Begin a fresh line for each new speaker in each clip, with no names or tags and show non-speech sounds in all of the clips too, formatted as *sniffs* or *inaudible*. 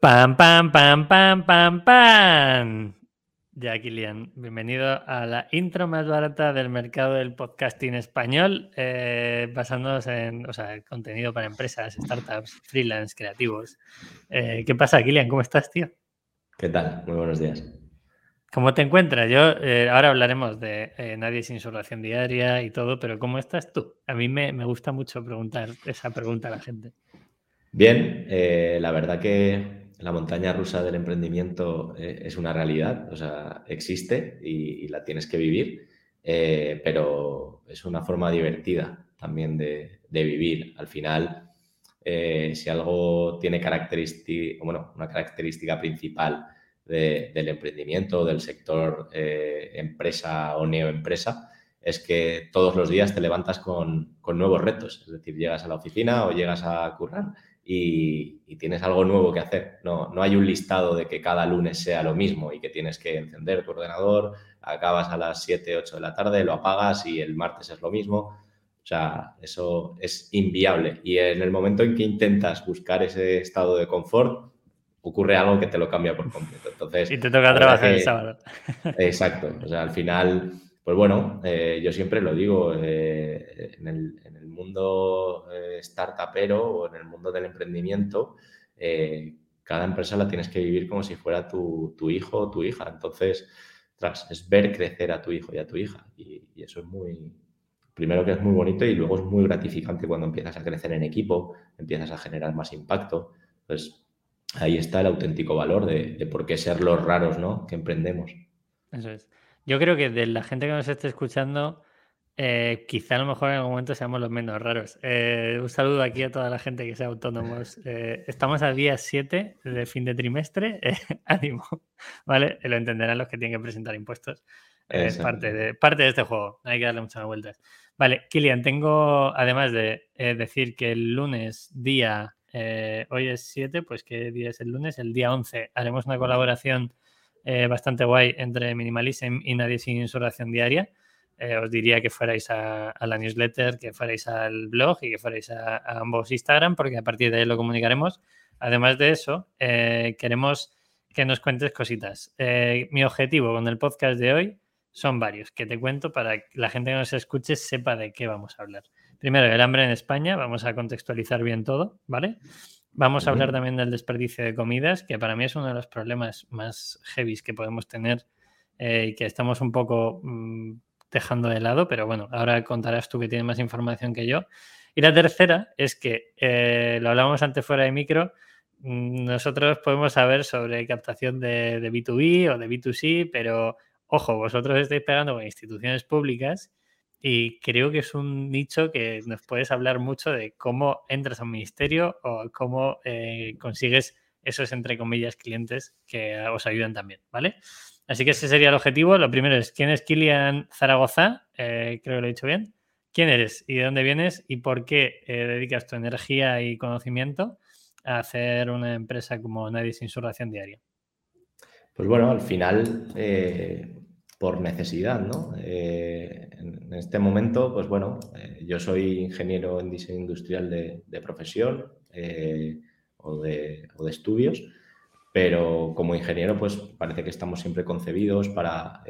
Pam, pam, pam, pam, pam, pam. Ya, Kilian, bienvenido a la intro más barata del mercado del podcasting español, eh, basándonos en o sea, contenido para empresas, startups, freelance, creativos. Eh, ¿Qué pasa, Kilian? ¿Cómo estás, tío?
¿Qué tal? Muy buenos días.
¿Cómo te encuentras? Yo, eh, ahora hablaremos de eh, Nadie sin su ración diaria y todo, pero ¿cómo estás tú? A mí me, me gusta mucho preguntar esa pregunta a la gente.
Bien, eh, la verdad que la montaña rusa del emprendimiento eh, es una realidad, o sea, existe y, la tienes que vivir, eh, pero es una forma divertida también de, vivir. Al final, eh, si algo tiene característica, bueno, una característica principal de, del emprendimiento, del sector empresa o neoempresa, es que todos los días te levantas con, con, nuevos retos. Es decir, llegas a la oficina o llegas a currar y, y, tienes algo nuevo que hacer. No, no hay un listado de que cada lunes sea lo mismo y que tienes que encender tu ordenador, acabas a las 7, 8 de la tarde, lo apagas y el martes es lo mismo. O sea, eso es inviable. Y en el momento en que intentas buscar ese estado de confort, ocurre algo que te lo cambia por completo. Entonces,
y te toca trabajar que, el sábado.
Exacto. O sea, al final, pues bueno, eh, yo siempre lo digo, eh, en, el, mundo eh, startupero o en el mundo del emprendimiento, eh, cada empresa la tienes que vivir como si fuera tu, hijo o tu hija. Entonces, tras, es ver crecer a tu hijo y a tu hija. Y, eso es muy, primero que es muy bonito y luego es muy gratificante cuando empiezas a crecer en equipo, empiezas a generar más impacto. Entonces, ahí está el auténtico valor de, de por qué ser los raros, ¿no? Que emprendemos.
Eso es. Yo creo que de la gente que nos esté escuchando, eh, quizá a lo mejor en algún momento seamos los menos raros. Eh, un saludo aquí a toda la gente que sea autónomos. *laughs* Eh, estamos al día 7 de fin de trimestre. *laughs* ánimo, ¿vale? Lo entenderán los que tienen que presentar impuestos. Es parte de, parte de este juego. Hay que darle muchas vueltas. Vale, Kilian, tengo, además de decir que el lunes, día, hoy es 7, pues ¿qué día es el lunes? El día 11 haremos una colaboración eh, bastante guay entre Minimalism y Nadie sin Insolación Diaria. Eh, os diría que fuerais a, a, la newsletter, que fuerais al blog y que fuerais a, a, ambos Instagram, porque a partir de ahí lo comunicaremos. Además de eso, eh, queremos que nos cuentes cositas. Eh, mi objetivo con el podcast de hoy son varios, que te cuento para que la gente que nos escuche sepa de qué vamos a hablar. Primero, el hambre en España, vamos a contextualizar bien todo, ¿vale? Vamos a hablar también del desperdicio de comidas, que para mí es uno de los problemas más heavy que podemos tener eh, y que estamos un poco mmm, dejando de lado, pero bueno, ahora contarás tú que tienes más información que yo. Y la tercera es que, eh, lo hablábamos antes fuera de micro, mmm, nosotros podemos saber sobre captación de, de B2B o de B2C, pero ojo, vosotros estáis pegando con instituciones públicas y creo que es un nicho que nos puedes hablar mucho de cómo entras a un ministerio o cómo eh, consigues esos, entre comillas, clientes que os ayudan también, ¿vale? Así que ese sería el objetivo. Lo primero es, ¿quién es Kilian Zaragoza? Eh, creo que lo he dicho bien. ¿Quién eres y de dónde vienes y por qué eh, dedicas tu energía y conocimiento a hacer una empresa como Nadie sin su ración diaria?
Pues bueno, al final eh, por necesidad, ¿no? Eh, en este momento, pues bueno, eh, yo soy ingeniero en diseño industrial de, profesión eh, o, de, o, de, estudios, pero como ingeniero, pues parece que estamos siempre concebidos para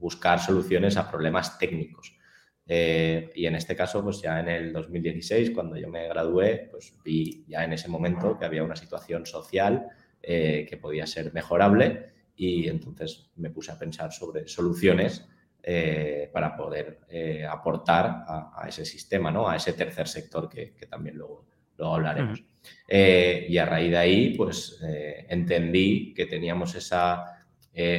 buscar soluciones a problemas técnicos. Y en este caso, pues ya en el 2016, cuando yo me gradué, pues vi ya en ese momento que había una situación social que podía ser mejorable y entonces me puse a pensar sobre soluciones eh, para poder eh, aportar a, a, ese sistema, ¿no? a ese tercer sector que, que también luego, luego hablaremos. Uh -huh. eh, y a raíz de ahí, pues entendí que teníamos esa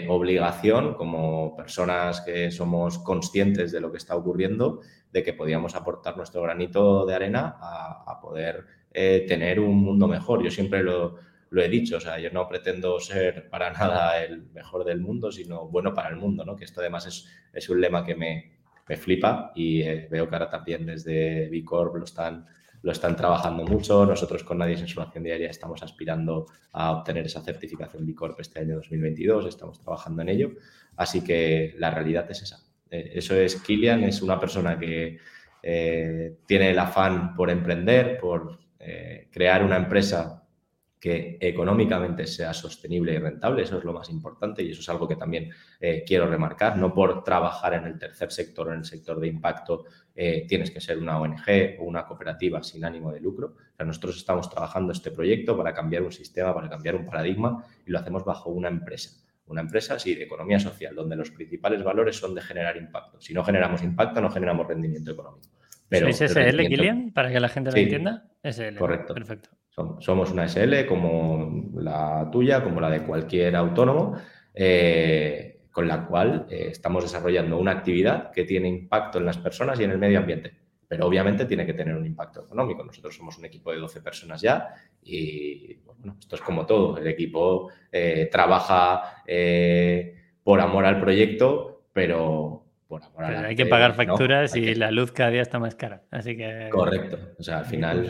obligación como personas que somos conscientes de lo que está ocurriendo, de que podíamos aportar nuestro granito de arena a, a poder tener un mundo mejor. Yo siempre lo, lo he dicho, o sea, yo no pretendo ser para nada el mejor del mundo, sino bueno para el mundo, ¿no? Que esto además es, es un lema que me, me flipa y eh, veo que ahora también desde B Corp lo están, lo están trabajando mucho. Nosotros con Nadie Sensuración Diaria estamos aspirando a obtener esa certificación B Corp este año 2022, estamos trabajando en ello. Así que la realidad es esa. Eh, eso es Kilian, es una persona que eh, tiene el afán por emprender, por crear una empresa que económicamente sea sostenible y rentable, eso es lo más importante y eso es algo que también eh, quiero remarcar, no por trabajar en el tercer sector o en el sector de impacto eh, tienes que ser una ONG o una cooperativa sin ánimo de lucro, nosotros estamos trabajando este proyecto para cambiar un sistema, para cambiar un paradigma y lo hacemos bajo una empresa. Una empresa, sí, de economía social, donde los principales valores son de generar impacto. Si no generamos impacto, no generamos rendimiento económico.
Pero ¿Es SL, Kilian, para que la gente lo entienda? SL.
Correcto.
Perfecto.
Somos una SL como la tuya, como la de cualquier autónomo, eh, con la cual eh, estamos desarrollando una actividad que tiene impacto en las personas y en el medio ambiente. Pero obviamente tiene que tener un impacto económico. Nosotros somos un equipo de 12 personas ya y bueno, esto es como todo. El equipo eh, trabaja por amor al proyecto, pero por amor
pero hay que pagar facturas y la luz cada día está más cara. Así que.
Correcto. O sea, al final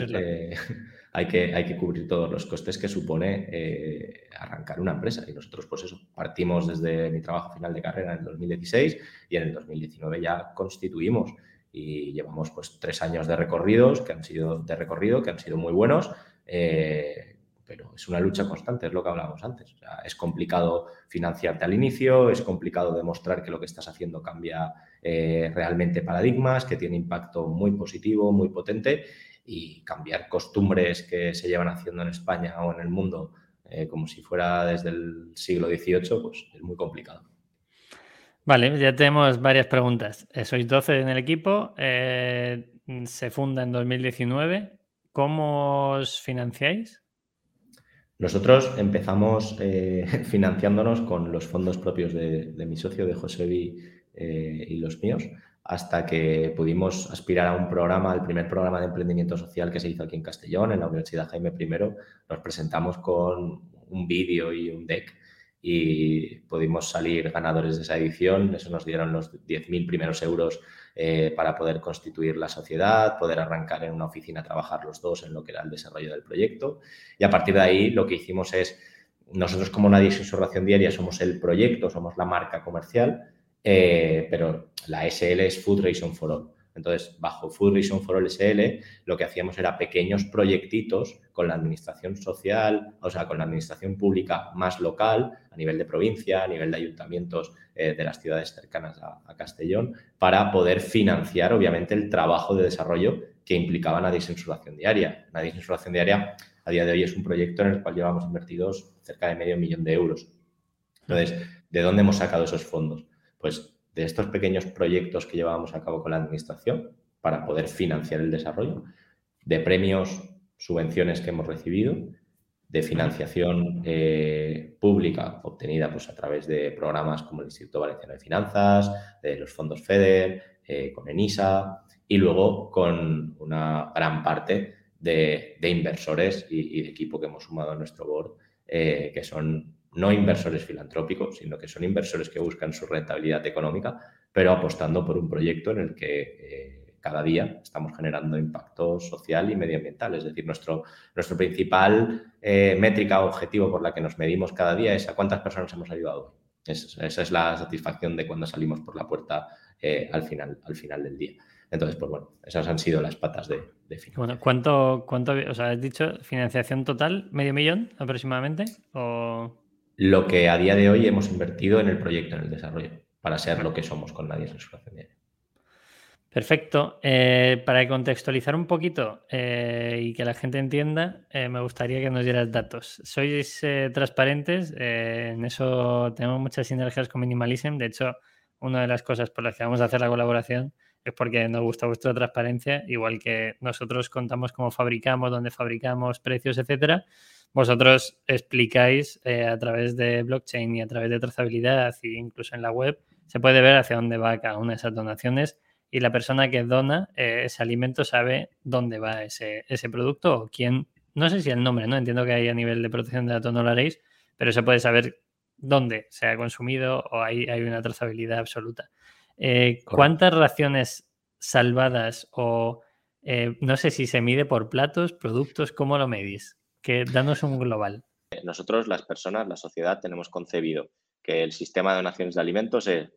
hay que, hay que cubrir todos los costes que supone eh, arrancar una empresa. Y nosotros, pues eso, partimos desde mi trabajo final de carrera en el 2016 y en el 2019 ya constituimos y llevamos pues tres años de recorridos que han sido de recorrido que han sido muy buenos. Eh, pero es una lucha constante, es lo que hablábamos antes. es complicado financiarte al inicio, es complicado demostrar que lo que estás haciendo cambia eh, realmente paradigmas, que tiene impacto muy positivo, muy potente y cambiar costumbres que se llevan haciendo en España o en el mundo eh, como si fuera desde el siglo XVIII, pues es muy complicado.
Vale, ya tenemos varias preguntas. Eh, sois 12 en el equipo, eh, se funda en 2019. ¿Cómo os financiáis?
Nosotros empezamos *laughs* financiándonos con los fondos propios de, mi socio, de José y los míos hasta que pudimos aspirar a un programa, el primer programa de emprendimiento social que se hizo aquí en Castellón, en la Universidad Jaime I. Nos presentamos con un vídeo y un deck y pudimos salir ganadores de esa edición. Eso nos dieron los 10.000 primeros euros eh, para poder constituir la sociedad, poder arrancar en una oficina trabajar los dos en lo que era el desarrollo del proyecto. Y a partir de ahí lo que hicimos es, nosotros como Nadie sin su ración diaria somos el proyecto, somos la marca comercial, eh, pero la SL es Food Reason for All. Entonces, bajo Food Reason for All SL, lo que hacíamos era pequeños proyectitos con la administración social, o sea, con la administración pública más local, a nivel de provincia, a nivel de ayuntamientos eh, de las ciudades cercanas a, Castellón, para poder financiar, obviamente, el trabajo de desarrollo que implicaba la disensuración diaria. La disensuración diaria, a día de hoy, es un proyecto en el cual llevamos invertidos cerca de medio millón de euros. Entonces, ¿de dónde hemos sacado esos fondos? Pues de estos pequeños proyectos que llevábamos a cabo con la administración para poder financiar el desarrollo, de premios, subvenciones que hemos recibido, de financiación eh, pública obtenida pues, a través de programas como el Instituto Valenciano de Finanzas, de los fondos FEDER, eh, con ENISA y luego con una gran parte de, inversores y, de equipo que hemos sumado a nuestro board, eh, que son no inversores filantrópicos, sino que son inversores que buscan su rentabilidad económica, pero apostando por un proyecto en el que eh, cada día estamos generando impacto social y medioambiental. Es decir, nuestro, nuestro principal eh, métrica objetivo por la que nos medimos cada día es a cuántas personas hemos ayudado hoy. esa es la satisfacción de cuando salimos por la puerta eh, al, final, al final del día. Entonces, pues bueno, esas han sido las patas de, de
Bueno, ¿cuánto, cuánto, o sea, has dicho financiación total, medio millón aproximadamente? ¿O
lo que a día de hoy hemos invertido en el proyecto, en el desarrollo, para ser lo que somos con Nadie en su
Perfecto. Eh, para contextualizar un poquito eh, y que la gente entienda, eh, me gustaría que nos dieras datos. Sois transparentes, en eso tenemos muchas sinergias con Minimalism. De hecho, una de las cosas por las que vamos a hacer la colaboración es porque nos gusta vuestra transparencia, igual que nosotros contamos cómo fabricamos, dónde fabricamos, precios, etcétera vosotros explicáis eh, a través de blockchain y a través de trazabilidad e incluso en la web, se puede ver hacia dónde va cada una de esas donaciones y la persona que dona eh, ese alimento sabe dónde va ese, producto o quién, no sé si el nombre, ¿no? Entiendo que hay a nivel de protección de datos no lo haréis, pero se puede saber dónde se ha consumido o hay, hay una trazabilidad absoluta. Eh, ¿Cuántas raciones salvadas o no sé si se mide por platos, productos, cómo lo medís? que danos un global.
Nosotros, las personas, la sociedad, tenemos concebido que el sistema de donaciones de alimentos es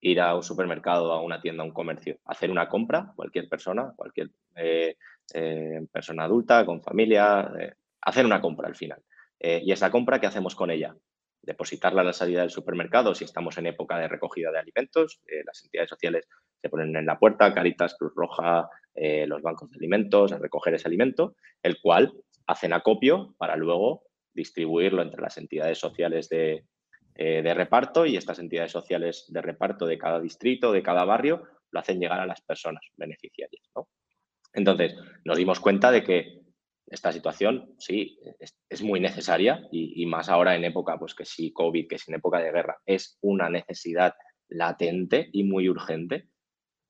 ir a un supermercado, a una tienda, a un comercio, hacer una compra, cualquier persona, cualquier eh, eh, persona adulta, con familia, eh, hacer una compra al final. Eh, ¿Y esa compra qué hacemos con ella? Depositarla a la salida del supermercado si estamos en época de recogida de alimentos. Eh, las entidades sociales se ponen en la puerta, Caritas, Cruz Roja, eh, los bancos de alimentos, a recoger ese alimento, el cual hacen acopio para luego distribuirlo entre las entidades sociales de, de reparto y estas entidades sociales de reparto de cada distrito, de cada barrio, lo hacen llegar a las personas beneficiarias. Entonces, nos dimos cuenta de que esta situación, sí, es, muy necesaria y, más ahora en época, pues que sí, COVID, que sí en época de guerra, es una necesidad latente y muy urgente,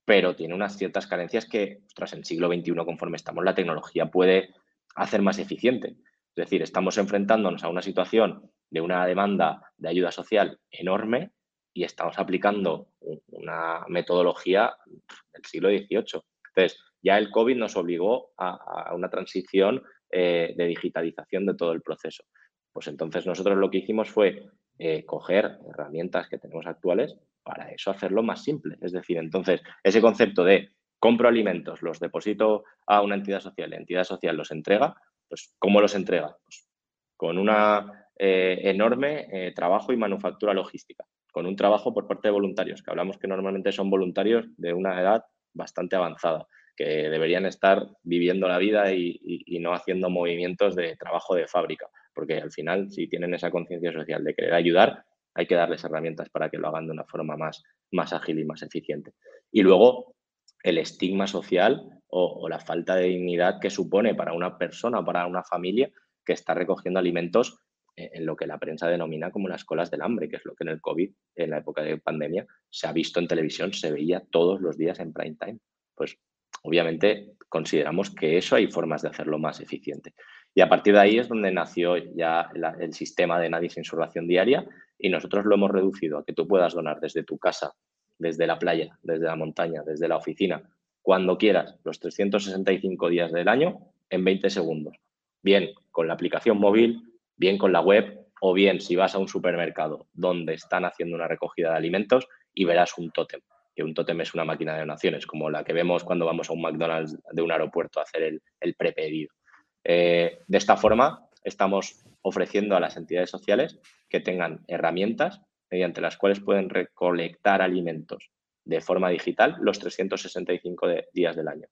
pero tiene unas ciertas carencias que, tras el siglo XXI, conforme estamos, la tecnología puede hacer más eficiente. Es decir, estamos enfrentándonos a una situación de una demanda de ayuda social enorme y estamos aplicando una metodología del siglo XVIII. Entonces, ya el COVID nos obligó a, una transición eh, de digitalización de todo el proceso. Pues entonces nosotros lo que hicimos fue eh, coger herramientas que tenemos actuales para eso hacerlo más simple. Es decir, entonces ese concepto de compro alimentos, los deposito a una entidad social, la entidad social los entrega, pues ¿cómo los entrega? Pues con un eh, enorme trabajo y manufactura logística, con un trabajo por parte de voluntarios, que hablamos que normalmente son voluntarios de una edad bastante avanzada que deberían estar viviendo la vida y, no haciendo movimientos de trabajo de fábrica, porque al final, si tienen esa conciencia social de querer ayudar, hay que darles herramientas para que lo hagan de una forma más, más ágil y más eficiente. Y luego, el estigma social o, la falta de dignidad que supone para una persona, para una familia que está recogiendo alimentos en lo que la prensa denomina como las colas del hambre, que es lo que en el COVID, en la época de pandemia, se ha visto en televisión, se veía todos los días en prime time. Pues obviamente consideramos que eso hay formas de hacerlo más eficiente. Y a partir de ahí es donde nació ya el sistema de Nadie sin su ración diaria y nosotros lo hemos reducido a que tú puedas donar desde tu casa, desde la playa, desde la montaña, desde la oficina, cuando quieras, los 365 días del año en 20 segundos. Bien con la aplicación móvil, bien con la web o bien si vas a un supermercado donde están haciendo una recogida de alimentos y verás un tótem que un tótem es una máquina de donaciones, como la que vemos cuando vamos a un McDonald's de un aeropuerto a hacer el, el prepedido. Eh, de esta forma, estamos ofreciendo a las entidades sociales que tengan herramientas mediante las cuales pueden recolectar alimentos de forma digital los 365 días del año.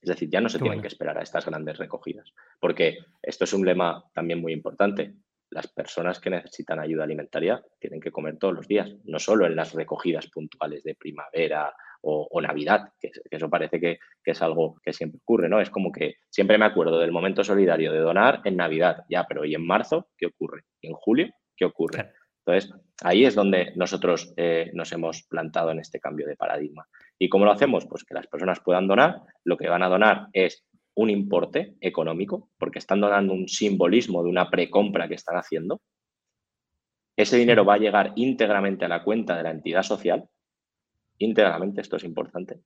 Es decir, ya no se tienen que esperar a estas grandes recogidas, porque esto es un lema también muy importante las personas que necesitan ayuda alimentaria tienen que comer todos los días, no solo en las recogidas puntuales de primavera o, Navidad, que, eso parece que, es algo que siempre ocurre, ¿no? Es como que siempre me acuerdo del momento solidario de donar en Navidad, ya, pero ¿y en marzo qué ocurre? ¿Y en julio qué ocurre? Entonces, ahí es donde nosotros eh, nos hemos plantado en este cambio de paradigma. ¿Y cómo lo hacemos? Pues que las personas puedan donar, lo que van a donar es un importe económico, porque están donando un simbolismo de una precompra que están haciendo, ese dinero va a llegar íntegramente a la cuenta de la entidad social, íntegramente, esto es importante.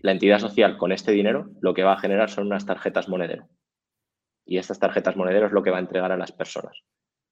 La entidad social con este dinero lo que va a generar son unas tarjetas monedero. Y estas tarjetas monedero es lo que va a entregar a las personas.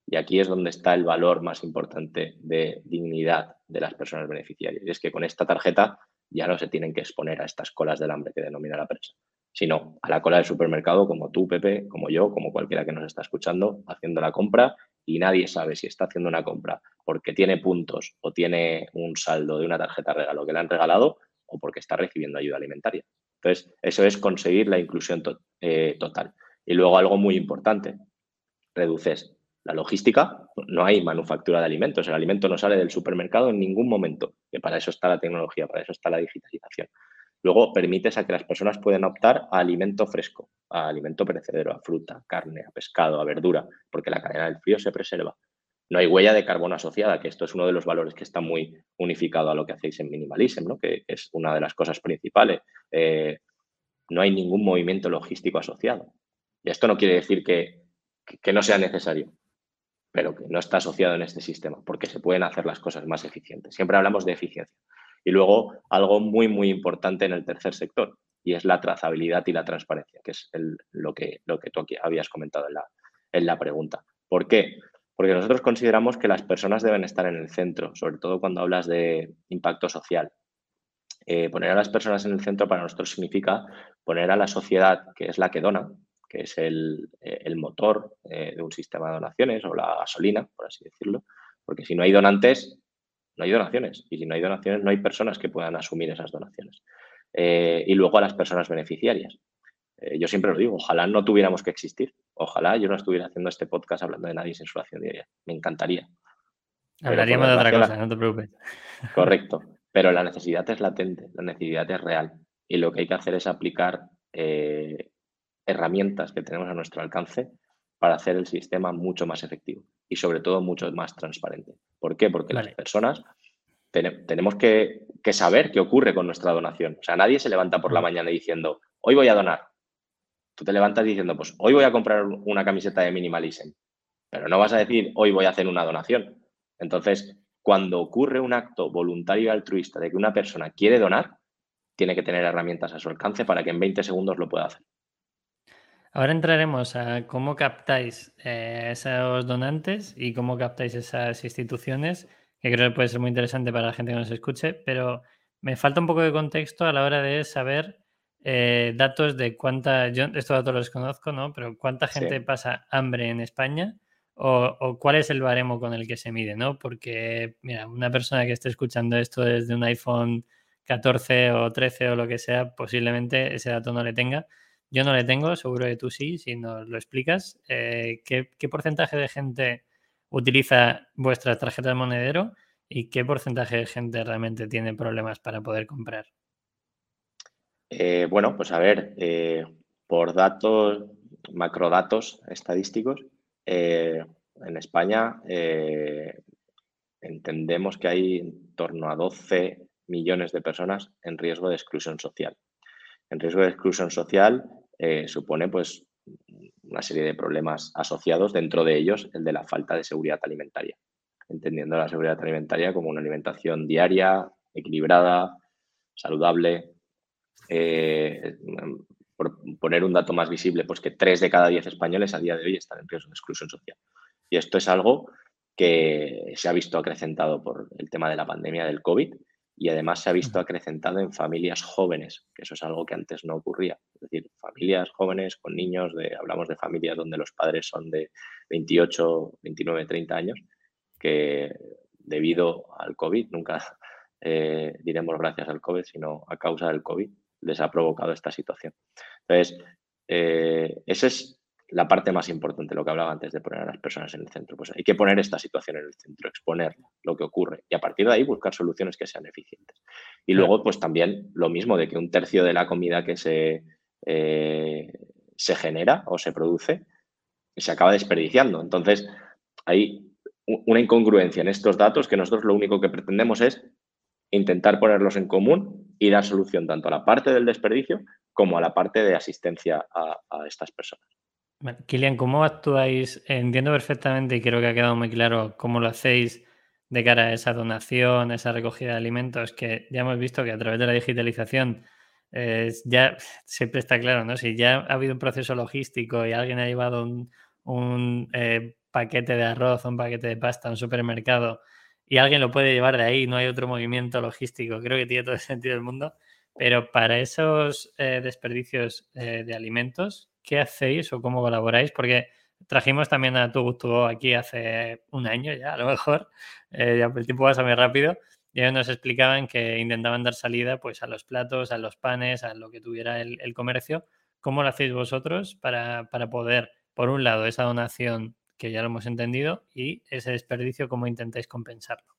Y aquí es donde está el valor más importante de dignidad de las personas beneficiarias. Y es que con esta tarjeta ya no se tienen que exponer a estas colas del hambre que denomina la prensa sino a la cola del supermercado como tú, Pepe, como yo, como cualquiera que nos está escuchando, haciendo la compra y nadie sabe si está haciendo una compra porque tiene puntos o tiene un saldo de una tarjeta regalo que le han regalado o porque está recibiendo ayuda alimentaria. Entonces, eso es conseguir la inclusión eh, total. Y luego algo muy importante, reduces la logística, no hay manufactura de alimentos, el alimento no sale del supermercado en ningún momento, que para eso está la tecnología, para eso está la digitalización. Luego permites a que las personas puedan optar a alimento fresco, a alimento perecedero, a fruta, carne, a pescado, a verdura, porque la cadena del frío se preserva. No hay huella de carbono asociada, que esto es uno de los valores que está muy unificado a lo que hacéis en Minimalism, ¿no? que, es una de las cosas principales. Eh, no hay ningún movimiento logístico asociado. Y esto no quiere decir que, que no sea necesario, pero que no está asociado en este sistema, porque se pueden hacer las cosas más eficientes. Siempre hablamos de eficiencia. Y luego algo muy, muy importante en el tercer sector, y es la trazabilidad y la transparencia, que es lo, que, lo que tú aquí habías comentado en la, en la pregunta. ¿Por qué? Porque nosotros consideramos que las personas deben estar en el centro, sobre todo cuando hablas de impacto social. Eh, poner a las personas en el centro para nosotros significa poner a la sociedad, que es la que dona, que es el, motor de un sistema de donaciones o la gasolina, por así decirlo, porque si no hay donantes, no hay donaciones. Y si no hay donaciones, no hay personas que puedan asumir esas donaciones. y luego a las personas beneficiarias. yo siempre os digo, ojalá no tuviéramos que existir. Ojalá yo no estuviera haciendo este podcast hablando de nadie sin sulación diaria. Me encantaría.
Hablaríamos de otra cosa, no te preocupes.
Correcto. Pero la necesidad es latente, la necesidad es real. Y lo que hay que hacer es aplicar eh, herramientas que tenemos a nuestro alcance para hacer el sistema mucho más efectivo y sobre todo mucho más transparente. ¿Por qué? Porque las personas tenemos que, que, saber qué ocurre con nuestra donación. O sea, nadie se levanta por la mañana diciendo, hoy voy a donar. Tú te levantas diciendo, pues hoy voy a comprar una camiseta de Minimalism. Pero no vas a decir, hoy voy a hacer una donación. Entonces, cuando ocurre un acto voluntario y altruista de que una persona quiere donar, tiene que tener herramientas a su alcance para que en 20 segundos lo pueda hacer.
Ahora entraremos a cómo captáis eh, esos donantes y cómo captáis esas instituciones, que creo que puede ser muy interesante para la gente que nos escuche, pero me falta un poco de contexto a la hora de saber eh, datos de cuánta, yo estos datos los conozco, ¿no? Pero cuánta gente pasa hambre en España o, cuál es el baremo con el que se mide, ¿no? Porque, mira, una persona que esté escuchando esto desde un iPhone 14 o 13 o lo que sea, posiblemente ese dato no le tenga. Yo no le tengo, seguro que tú sí, si nos lo explicas. Eh, ¿qué, porcentaje de gente utiliza vuestra tarjeta de monedero y qué porcentaje de gente realmente tiene problemas para poder comprar?
Eh, bueno, pues a ver, eh, por datos, macrodatos estadísticos, en España entendemos que hay en torno a 12 millones de personas en riesgo de exclusión social. En riesgo de exclusión social eh, supone pues una serie de problemas asociados, dentro de ellos el de la falta de seguridad alimentaria, entendiendo la seguridad alimentaria como una alimentación diaria, equilibrada, saludable, por poner un dato más visible, pues que tres de cada diez españoles a día de hoy están en riesgo de exclusión social. Y esto es algo que se ha visto acrecentado por el tema de la pandemia del COVID y además se ha visto acrecentado en familias jóvenes, que eso es algo que antes no ocurría. Es decir, familias jóvenes con niños, de, hablamos de familias donde los padres son de 28, 29, 30 años, que debido al COVID, nunca *laughs* eh, diremos gracias al COVID, sino a causa del COVID, les ha provocado esta situación. Entonces, eh, esa es la parte más importante, lo que hablaba antes de poner a las personas en el centro. Pues hay que poner esta situación en el centro, exponer lo que ocurre y a partir de ahí buscar soluciones que sean eficientes. Y luego, pues también lo mismo de que un tercio de la comida que se, eh, se genera o se produce se acaba desperdiciando. Entonces, hay una incongruencia en estos datos que nosotros lo único que pretendemos es intentar ponerlos en común y dar solución tanto a la parte del desperdicio como a la parte de asistencia a, estas personas.
Kilian, ¿cómo actuáis? Entiendo perfectamente y creo que ha quedado muy claro cómo lo hacéis de cara a esa donación, esa recogida de alimentos, que ya hemos visto que a través de la digitalización ya siempre está claro, ¿no? Si ya ha habido un proceso logístico y alguien ha llevado un, eh, paquete de arroz, un paquete de pasta a un supermercado y alguien lo puede llevar de ahí, no hay otro movimiento logístico, creo que tiene todo el sentido del mundo. Pero para esos eh, desperdicios eh, de alimentos, ¿qué hacéis o cómo colaboráis? Porque trajimos también a Tu Gusto aquí hace un año ya, a lo mejor, eh, el tiempo pasa muy rápido, y ellos nos explicaban que intentaban dar salida pues, a los platos, a los panes, a lo que tuviera el, comercio. ¿Cómo lo hacéis vosotros para, para poder, por un lado, esa donación que ya lo hemos entendido, y ese desperdicio, ¿cómo intentáis compensarlo?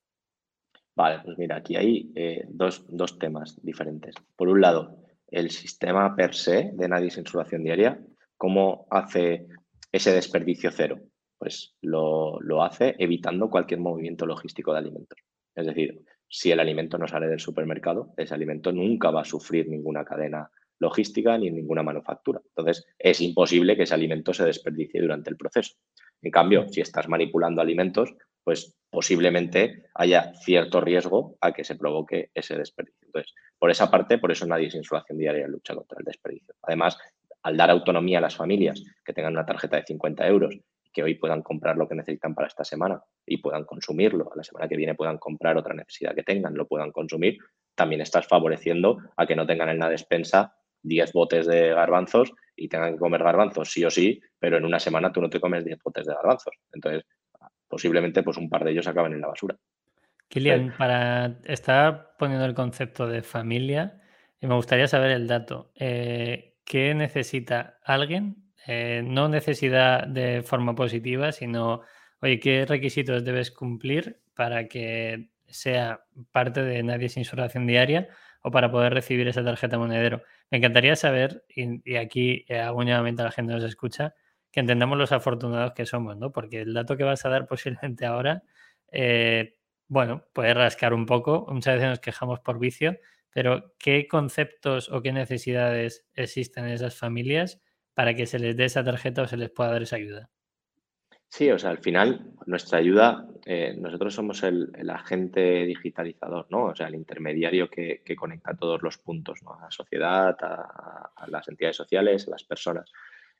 Vale, pues mira, aquí hay eh, dos, temas diferentes. Por un lado, el sistema per se de nadie sin insulación diaria, ¿cómo hace ese desperdicio cero? Pues lo, lo hace evitando cualquier movimiento logístico de alimentos. Es decir, si el alimento no sale del supermercado, ese alimento nunca va a sufrir ninguna cadena logística ni ninguna manufactura. Entonces, es imposible que ese alimento se desperdicie durante el proceso. En cambio, si estás manipulando alimentos, pues posiblemente haya cierto riesgo a que se provoque ese desperdicio. Entonces, por esa parte, por eso nadie sin insulación diaria lucha contra el desperdicio. Además, al dar autonomía a las familias que tengan una tarjeta de 50 euros que hoy puedan comprar lo que necesitan para esta semana y puedan consumirlo, a la semana que viene puedan comprar otra necesidad que tengan, lo puedan consumir, también estás favoreciendo a que no tengan en la despensa 10 botes de garbanzos y tengan que comer garbanzos sí o sí, pero en una semana tú no te comes 10 botes de garbanzos. Entonces, posiblemente pues un par de ellos acaben en la basura.
Kilian, para estar poniendo el concepto de familia, y me gustaría saber el dato. Eh, ¿Qué necesita alguien? Eh, no necesidad de forma positiva, sino, oye, ¿qué requisitos debes cumplir para que sea parte de Nadie sin su ración diaria o para poder recibir esa tarjeta monedero? Me encantaría saber, y, aquí eh, hago nuevamente a la gente que nos escucha, que entendamos los afortunados que somos, ¿no? Porque el dato que vas a dar posiblemente ahora bueno, puede rascar un poco. Muchas veces nos quejamos por vicio, pero ¿qué conceptos o qué necesidades existen en esas familias para que se les dé esa tarjeta o se les pueda dar esa ayuda?
Sí, o sea, al final nuestra ayuda, eh, nosotros somos el, agente digitalizador, ¿no? O sea, el intermediario que, conecta todos los puntos, ¿no? A la sociedad, a, las entidades sociales, a las personas.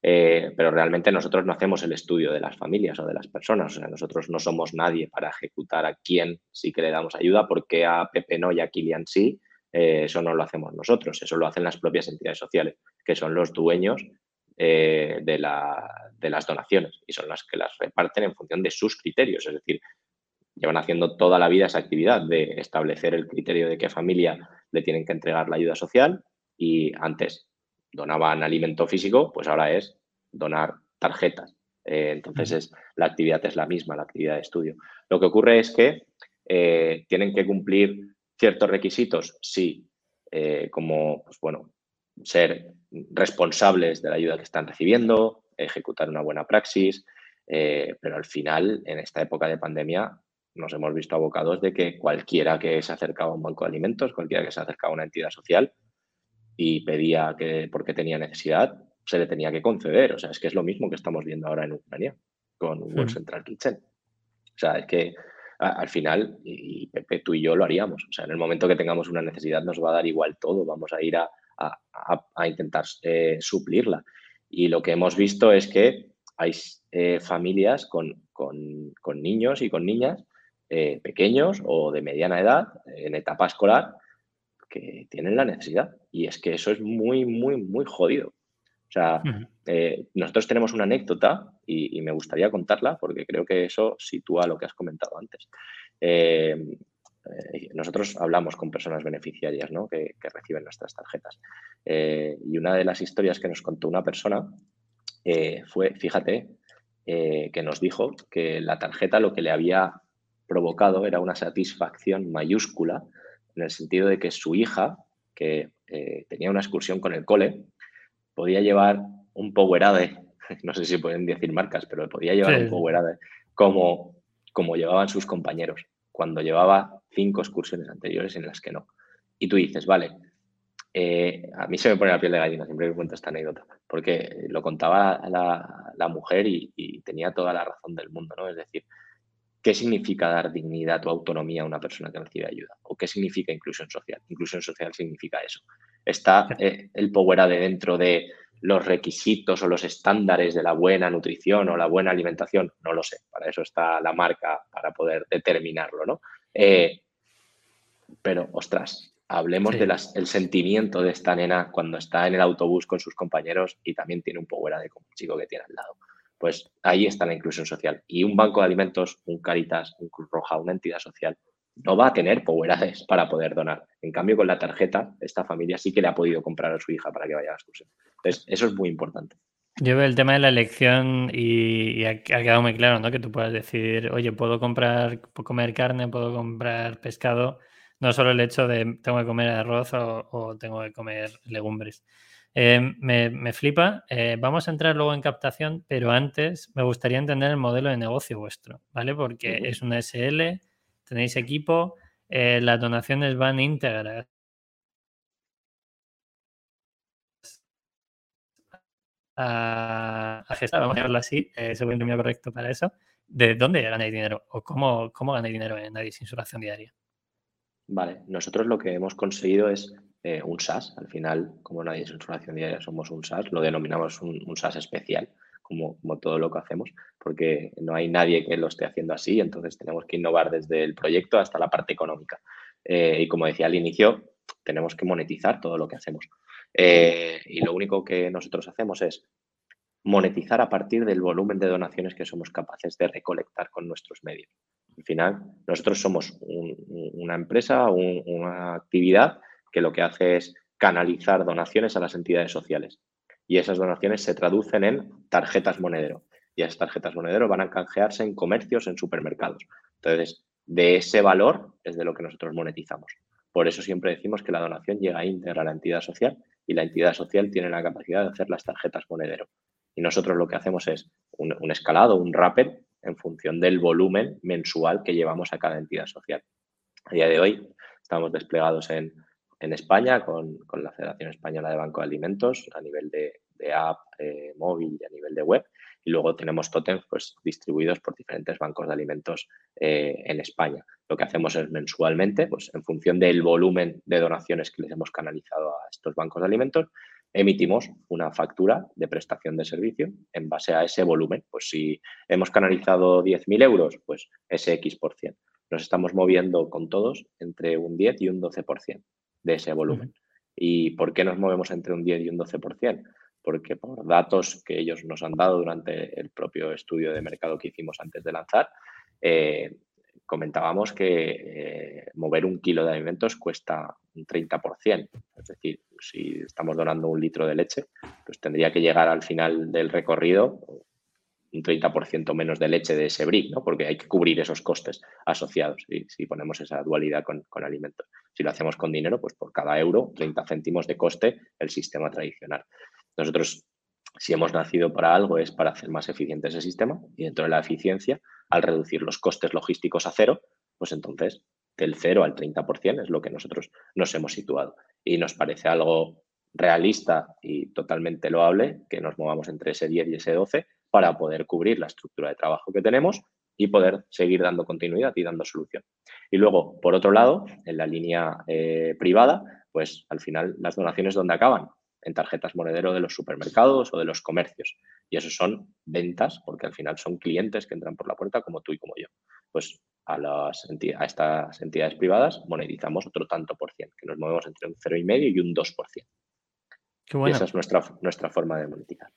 Eh, pero realmente nosotros no hacemos el estudio de las familias o de las personas. O sea, nosotros no somos nadie para ejecutar a quién sí que le damos ayuda, porque a Pepe no y a Kilian sí. Eh, eso no lo hacemos nosotros, eso lo hacen las propias entidades sociales, que son los dueños eh, de, de las donaciones y son las que las reparten en función de sus criterios. Es decir, llevan haciendo toda la vida esa actividad de establecer el criterio de qué familia le tienen que entregar la ayuda social y antes donaban alimento físico, pues ahora es donar tarjetas. Eh, entonces, es, la actividad es la misma, la actividad de estudio. Lo que ocurre es que eh, tienen que cumplir ciertos requisitos, sí, eh, como, pues bueno, ser responsables de la ayuda que están recibiendo, ejecutar una buena praxis, pero al final, en esta época de pandemia, nos hemos visto abocados de que cualquiera que se acercaba a un banco de alimentos, cualquiera que se acercaba a una entidad social, y pedía que, porque tenía necesidad, se le tenía que conceder. O sea, es que es lo mismo que estamos viendo ahora en Ucrania con World hmm. Central Kitchen. O sea, es que al final, y Pepe, tú y yo lo haríamos. O sea, en el momento que tengamos una necesidad nos va a dar igual todo, vamos a ir a, intentar eh, suplirla. Y lo que hemos visto es que hay eh, familias con, niños y con niñas eh, pequeños o de mediana edad en etapa escolar que tienen la necesidad. Y es que eso es muy, muy, muy jodido. O sea, eh, nosotros tenemos una anécdota y, me gustaría contarla porque creo que eso sitúa lo que has comentado antes. Eh, eh, nosotros hablamos con personas beneficiarias ¿no? que, reciben nuestras tarjetas. y una de las historias que nos contó una persona fue, fíjate, que nos dijo que la tarjeta lo que le había provocado era una satisfacción mayúscula en el sentido de que su hija, que tenía una excursión con el cole, podía llevar un Powerade, *laughs* no sé si pueden decir marcas, pero podía llevar un Powerade como, como llevaban sus compañeros, cuando llevaba cinco excursiones anteriores en las que no. Y tú dices, vale, eh, a mí se me pone la piel de gallina siempre que cuento esta anécdota, porque lo contaba la, mujer y, y, tenía toda la razón del mundo, ¿no? Es decir, ¿Qué significa dar dignidad o autonomía a una persona que recibe ayuda? ¿O qué significa inclusión social? Inclusión social significa eso. ¿Está eh, el Power de dentro de los requisitos o los estándares de la buena nutrición o la buena alimentación? No lo sé. Para eso está la marca, para poder determinarlo, ¿no? Eh, pero, ostras, hablemos del sentimiento de esta nena cuando está en el autobús con sus compañeros y también tiene un Power de como un chico que tiene al lado pues ahí está la inclusión social. Y un banco de alimentos, un Caritas, un Cruz Roja, una entidad social, no va a tener powerades *laughs* para poder donar. En cambio, con la tarjeta, esta familia sí que le ha podido comprar a su hija para que vaya a la excursión. Entonces, eso es muy importante.
Yo veo el tema de la elección y, ha, quedado muy claro, ¿no? Que tú puedas decir, oye, puedo comprar, puedo comer carne, puedo comprar pescado, no solo el hecho de tengo que comer arroz o tengo que comer legumbres. Eh, me, flipa. Eh, vamos a entrar luego en captación, pero antes me gustaría entender el modelo de negocio vuestro, ¿vale? Porque es una SL, tenéis equipo, eh, las donaciones van íntegras. A, gestar, vamos a llamarlo así, es el término correcto para eso. ¿De dónde ganáis dinero? ¿O cómo, cómo ganáis dinero en Nadie sin su ración diaria?
Vale, nosotros lo que hemos conseguido es eh, un SaaS. Al final, como nadie es información diaria, somos un SaaS, lo denominamos un, un SaaS especial, como, como, todo lo que hacemos, porque no hay nadie que lo esté haciendo así, entonces tenemos que innovar desde el proyecto hasta la parte económica. Eh, y como decía al inicio, tenemos que monetizar todo lo que hacemos. Eh, y lo único que nosotros hacemos es monetizar a partir del volumen de donaciones que somos capaces de recolectar con nuestros medios. Al final, nosotros somos una empresa, una actividad que lo que hace es canalizar donaciones a las entidades sociales. Y esas donaciones se traducen en tarjetas monedero. Y esas tarjetas monedero van a canjearse en comercios, en supermercados. Entonces, de ese valor es de lo que nosotros monetizamos. Por eso siempre decimos que la donación llega íntegra a la entidad social y la entidad social tiene la capacidad de hacer las tarjetas monedero. Y nosotros lo que hacemos es un, escalado, un rappel, en función del volumen mensual que llevamos a cada entidad social. A día de hoy estamos desplegados en, España con, la Federación Española de Banco de Alimentos a nivel de, app, eh, móvil y a nivel de web. Y luego tenemos totems pues, distribuidos por diferentes bancos de alimentos eh, en España. Lo que hacemos es mensualmente, pues en función del volumen de donaciones que les hemos canalizado a estos bancos de alimentos, emitimos una factura de prestación de servicio en base a ese volumen. Pues si hemos canalizado 10.000 euros, pues ese X por cien. Nos estamos moviendo con todos entre un 10 y un 12% de ese volumen. ¿Y por qué nos movemos entre un 10 y un 12%? Porque por datos que ellos nos han dado durante el propio estudio de mercado que hicimos antes de lanzar, eh, comentábamos que eh, mover un kilo de alimentos cuesta un 30%. Es decir, si estamos donando un litro de leche, pues tendría que llegar al final del recorrido un 30% menos de leche de ese brick, ¿no? porque hay que cubrir esos costes asociados y si ponemos esa dualidad con, con, alimentos. Si lo hacemos con dinero, pues por cada euro, 30 céntimos de coste el sistema tradicional. Nosotros, si hemos nacido para algo, es para hacer más eficiente ese sistema y dentro de la eficiencia, al reducir los costes logísticos a cero, pues entonces del 0 al 30% es lo que nosotros nos hemos situado. Y nos parece algo realista y totalmente loable que nos movamos entre ese 10 y ese 12 para poder cubrir la estructura de trabajo que tenemos y poder seguir dando continuidad y dando solución. Y luego, por otro lado, en la línea eh, privada, pues al final las donaciones donde acaban en tarjetas monedero de los supermercados o de los comercios. Y eso son ventas, porque al final son clientes que entran por la puerta como tú y como yo. Pues a, las a estas entidades privadas monetizamos otro tanto por cien, que nos movemos entre un 0,5 y un 2%. Qué bueno. Y esa es nuestra, nuestra forma de monetizar.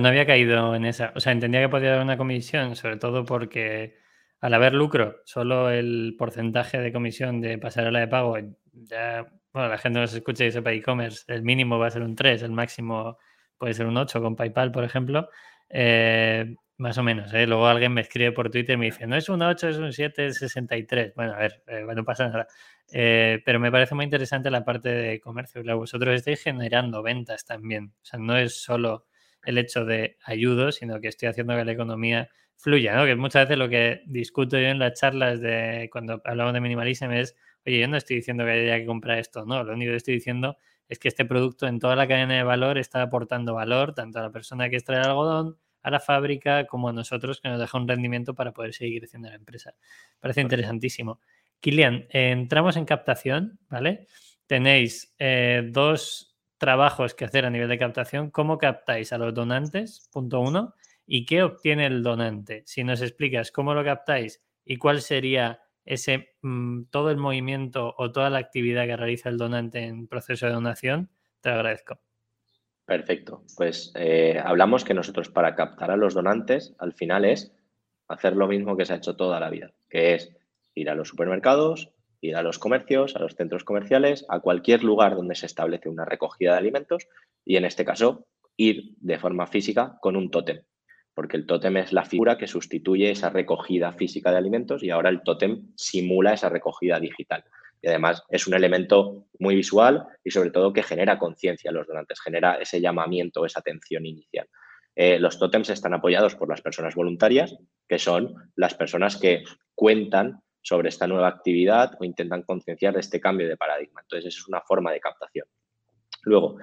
No había caído en esa. O sea, entendía que podía haber una comisión, sobre todo porque al haber lucro, solo el porcentaje de comisión de pasarela de pago, ya, bueno, la gente no se escucha y sepa e-commerce, el mínimo va a ser un 3, el máximo puede ser un 8 con PayPal, por ejemplo. Eh, más o menos, ¿eh? Luego alguien me escribe por Twitter y me dice, no es un 8, es un 7, es 63. Bueno, a ver, eh, no pasa nada. Eh, pero me parece muy interesante la parte de comercio. vosotros estáis generando ventas también. O sea, no es solo el hecho de ayudo, sino que estoy haciendo que la economía fluya, ¿no? Que muchas veces lo que discuto yo en las charlas de cuando hablamos de minimalism es, oye, yo no estoy diciendo que haya que comprar esto, no, lo único que estoy diciendo es que este producto en toda la cadena de valor está aportando valor tanto a la persona que extrae el algodón, a la fábrica como a nosotros, que nos deja un rendimiento para poder seguir creciendo la empresa. Parece interesantísimo. Kilian, entramos en captación, ¿vale? Tenéis eh, dos trabajos que hacer a nivel de captación. ¿Cómo captáis a los donantes? Punto uno. ¿Y qué obtiene el donante? Si nos explicas cómo lo captáis y cuál sería ese mm, todo el movimiento o toda la actividad que realiza el donante en proceso de donación, te agradezco.
Perfecto. Pues eh, hablamos que nosotros para captar a los donantes, al final es hacer lo mismo que se ha hecho toda la vida, que es ir a los supermercados, ir a los comercios, a los centros comerciales, a cualquier lugar donde se establece una recogida de alimentos y en este caso ir de forma física con un tótem, porque el tótem es la figura que sustituye esa recogida física de alimentos y ahora el tótem simula esa recogida digital y además es un elemento muy visual y sobre todo que genera conciencia a los donantes, genera ese llamamiento, esa atención inicial. Eh, los tótems están apoyados por las personas voluntarias, que son las personas que cuentan sobre esta nueva actividad o intentan concienciar de este cambio de paradigma. Entonces, es una forma de captación. Luego,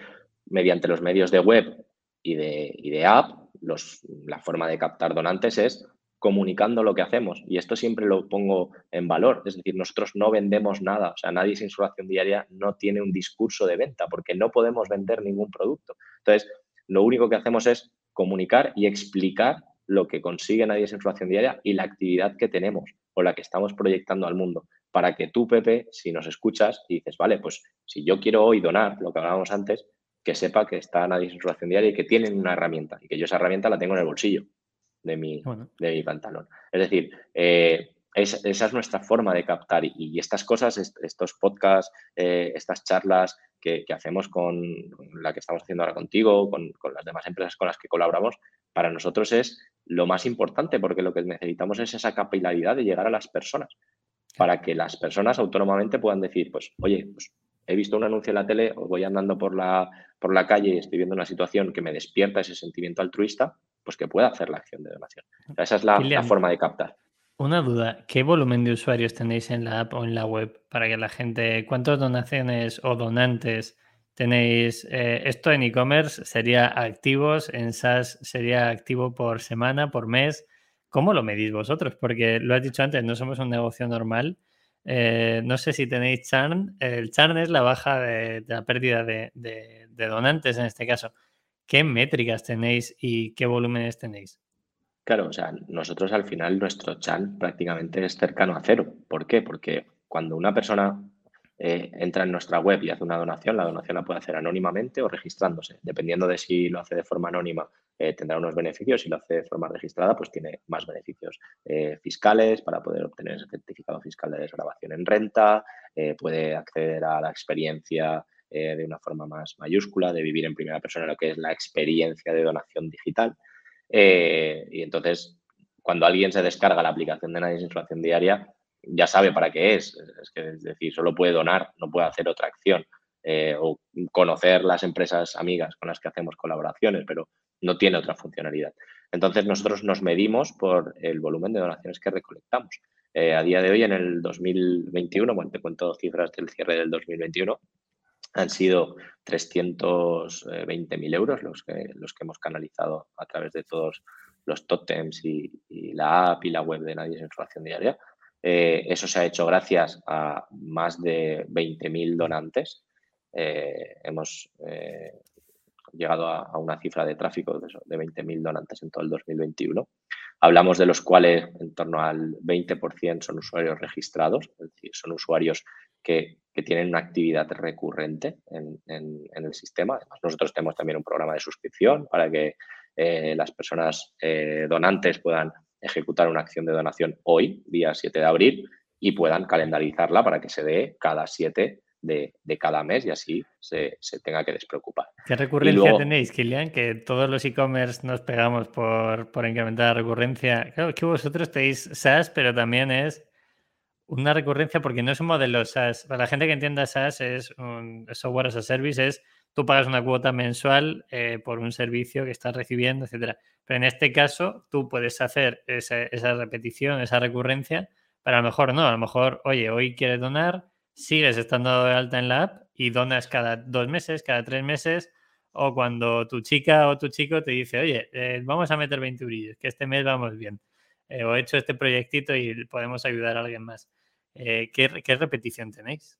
mediante los medios de web y de, y de app, los, la forma de captar donantes es comunicando lo que hacemos. Y esto siempre lo pongo en valor. Es decir, nosotros no vendemos nada. O sea, nadie sin su acción diaria no tiene un discurso de venta porque no podemos vender ningún producto. Entonces, lo único que hacemos es comunicar y explicar lo que consigue Nadie sin su acción diaria y la actividad que tenemos o la que estamos proyectando al mundo. Para que tú, Pepe, si nos escuchas y dices, vale, pues si yo quiero hoy donar, lo que hablábamos antes, que sepa que está nadie en su relación diaria y que tienen una herramienta y que yo esa herramienta la tengo en el bolsillo de mi, de mi pantalón. Es decir, eh, esa es nuestra forma de captar y, estas cosas, estos podcasts, eh, estas charlas que, hacemos con la que estamos haciendo ahora contigo, con, con, las demás empresas con las que colaboramos, para nosotros es lo más importante porque lo que necesitamos es esa capilaridad de llegar a las personas para que las personas autónomamente puedan decir, pues, oye, pues he visto un anuncio en la tele o voy andando por la, por la calle y estoy viendo una situación que me despierta ese sentimiento altruista, pues que pueda hacer la acción de donación. esa es la, forma de captar.
Una duda, ¿qué volumen de usuarios tenéis en la app o en la web para que la gente, cuántas donaciones o donantes tenéis? Eh, esto en e-commerce sería activos, en SaaS sería activo por semana, por mes. ¿Cómo lo medís vosotros? Porque lo has dicho antes, no somos un negocio normal eh, no sé si tenéis churn. El churn es la baja de, la pérdida de, donantes en este caso. ¿Qué métricas tenéis y qué volúmenes tenéis?
Claro, o sea, nosotros al final nuestro churn prácticamente es cercano a cero. ¿Por qué? Porque cuando una persona eh, entra en nuestra web y hace una donación, la donación la puede hacer anónimamente o registrándose. Dependiendo de si lo hace de forma anónima eh, tendrá unos beneficios. Si lo hace de forma registrada, pues tiene más beneficios eh, fiscales para poder obtener ese certificado fiscal de desgrabación en renta, puede acceder a la experiencia de una forma más mayúscula, de vivir en primera persona lo que es la experiencia de donación digital. Y entonces, cuando alguien se descarga la aplicación de Nadie Situación Diaria, ya sabe para qué es. Es, decir, solo puede donar, no puede hacer otra acción. o conocer las empresas amigas con las que hacemos colaboraciones, pero no tiene otra funcionalidad. Entonces nosotros nos medimos por el volumen de donaciones que recolectamos. Eh, a día de hoy, en el 2021, bueno, te cuento cifras del cierre del 2021, han sido 320.000 euros los que, los que hemos canalizado a través de todos los totems y, la app y la web de Nadie en Información Diaria. Eh, eso se ha hecho gracias a más de 20.000 donantes. Eh, hemos llegado a, una cifra de tráfico de, de 20.000 donantes en todo el 2021. Hablamos de los cuales en torno al 20% son usuarios registrados, es decir, son usuarios que, tienen una actividad recurrente en, el sistema. Además, nosotros tenemos también un programa de suscripción para que eh, las personas eh, donantes puedan ejecutar una acción de donación hoy, día 7 de abril, y puedan calendarizarla para que se dé cada 7 de, cada mes y así se, tenga que despreocupar.
¿Qué recurrencia tenéis, Kilian? Que todos los e-commerce nos pegamos por, por incrementar la recurrencia. Claro, que vosotros tenéis SaaS, pero también es una recurrencia porque no es un modelo SaaS. Para la gente que entienda SaaS es un software as a service, es tú pagas una cuota mensual eh, por un servicio que estás recibiendo, etcétera. Pero en este caso, tú puedes hacer esa, esa repetición, esa recurrencia, pero a lo mejor no. A lo mejor, oye, hoy quieres donar, sigues estando de alta en la app y donas cada dos meses, cada tres meses, o cuando tu chica o tu chico te dice, oye, eh, vamos a meter 20 eurillos, que este mes vamos bien, eh, o he hecho este proyectito y podemos ayudar a alguien más. Eh, ¿qué, repetición tenéis?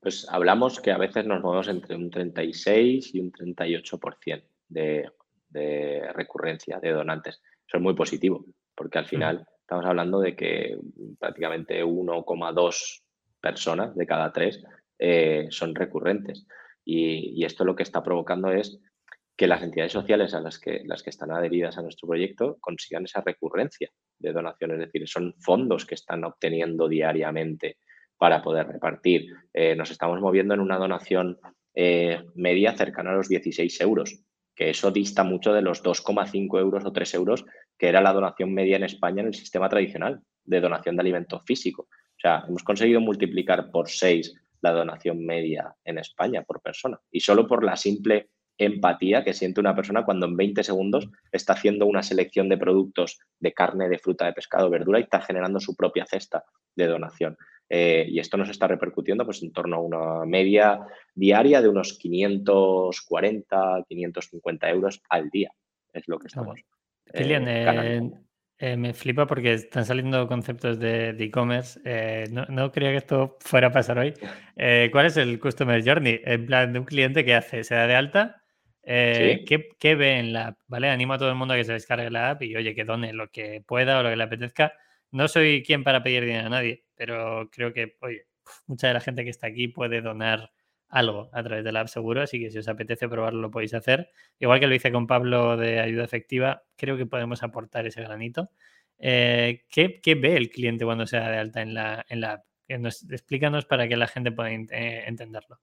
Pues hablamos que a veces nos movemos entre un 36 y un 38% de, de recurrencia de donantes. Eso es muy positivo, porque al final estamos hablando de que prácticamente 1,2 personas de cada tres eh, son recurrentes. Y, esto lo que está provocando es que las entidades sociales a las que, las que están adheridas a nuestro proyecto consigan esa recurrencia de donaciones, es decir, son fondos que están obteniendo diariamente para poder repartir. Eh, nos estamos moviendo en una donación eh, media cercana a los 16 euros, que eso dista mucho de los 2,5 euros o 3 euros que era la donación media en España en el sistema tradicional de donación de alimento físico. O sea, hemos conseguido multiplicar por seis la donación media en España por persona. Y solo por la simple empatía que siente una persona cuando en 20 segundos está haciendo una selección de productos de carne, de fruta, de pescado, verdura y está generando su propia cesta de donación. Eh, y esto nos está repercutiendo pues, en torno a una media diaria de unos 540, 550 euros al día. Es lo que estamos.
Eh, eh, me flipa porque están saliendo conceptos de e-commerce. Eh, no, creía que esto fuera a pasar hoy. *laughs* Eh, ¿Cuál es el Customer Journey? En plan, de un cliente que hace, se da de alta, ¿qué, ve en la app? ¿Vale? Animo a todo el mundo a que se descargue la app y, oye, que done lo que pueda o lo que le apetezca. No soy quien para pedir dinero a nadie, pero creo que, oye, *sniffs* mucha de la gente que está aquí puede donar algo a través de la app seguro, así que si os apetece probarlo lo podéis hacer. Igual que lo hice con Pablo de ayuda efectiva, creo que podemos aportar ese granito. Eh, ¿qué, ve el cliente cuando se da de alta en la, en la app? explícanos para que la gente pueda eh, entenderlo.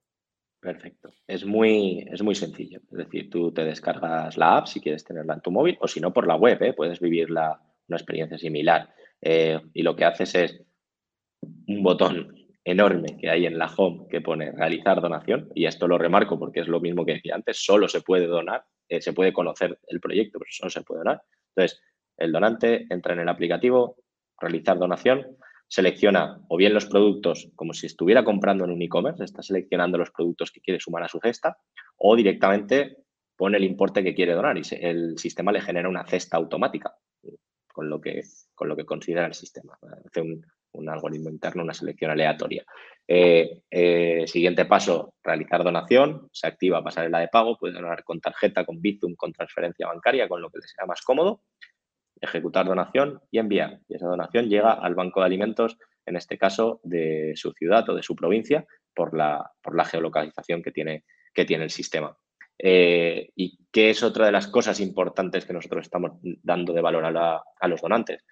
Perfecto. Es muy, es muy sencillo. Es decir, tú te descargas la app si quieres tenerla en tu móvil o si no por la web, ¿eh? puedes vivir una experiencia similar. y lo que haces es un botón enorme que hay en la home que pone realizar donación, y esto lo remarco porque es lo mismo que decía antes, solo se puede donar, eh, se puede conocer el proyecto, pero solo se puede donar. Entonces, el donante entra en el aplicativo, realizar donación, selecciona o bien los productos como si estuviera comprando en un e-commerce, está seleccionando los productos que quiere sumar a su cesta, o directamente pone el importe que quiere donar y el sistema le genera una cesta automática con lo que, con lo que considera el sistema. Hace un, un algoritmo interno, una selección aleatoria. Eh, eh, siguiente paso, realizar donación, se activa pasarela de pago, puede donar con tarjeta, con Bizum, con transferencia bancaria, con lo que le sea más cómodo, ejecutar donación y enviar. Y esa donación llega al banco de alimentos, en este caso de su ciudad o de su provincia, por la, por la geolocalización que tiene, que tiene el sistema. Eh, y qué es otra de las cosas importantes que nosotros estamos dando de valor a, a los donantes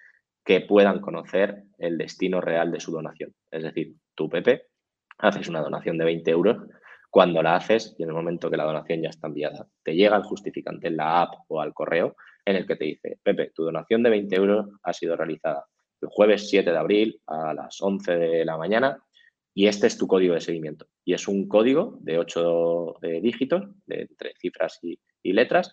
que puedan conocer el destino real de su donación. Es decir, tú, Pepe, haces una donación de 20 euros, cuando la haces y en el momento que la donación ya está enviada, te llega el justificante en la app o al correo en el que te dice, Pepe, tu donación de 20 euros ha sido realizada el jueves 7 de abril a las 11 de la mañana y este es tu código de seguimiento. Y es un código de 8 eh, dígitos, de entre cifras y, letras,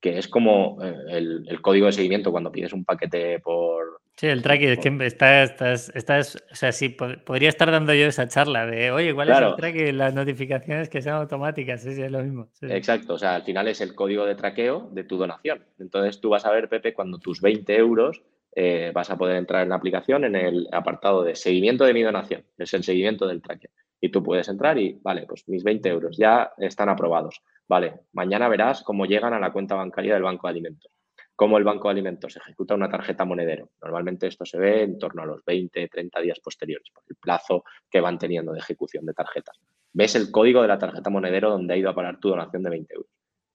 que es como eh, el, código de seguimiento cuando pides un paquete por,
Sí, el tracking, es que estás, estás, o sea, sí, podría estar dando yo esa charla de, oye, ¿cuál es el tracking? Las notificaciones que sean automáticas, sí, sí, es lo mismo.
Exacto, o sea, al final es el código de traqueo de tu donación. Entonces tú vas a ver, Pepe, cuando tus 20 euros eh, vas a poder entrar en la aplicación en el apartado de seguimiento de mi donación, es el seguimiento del traqueo. Y tú puedes entrar y, vale, pues mis 20 euros ya están aprobados. Vale, mañana verás cómo llegan a la cuenta bancaria del Banco de Alimentos cómo el Banco de Alimentos ejecuta una tarjeta monedero. Normalmente esto se ve en torno a los 20, 30 días posteriores, por el plazo que van teniendo de ejecución de tarjetas. Ves el código de la tarjeta monedero donde ha ido a parar tu donación de 20 euros.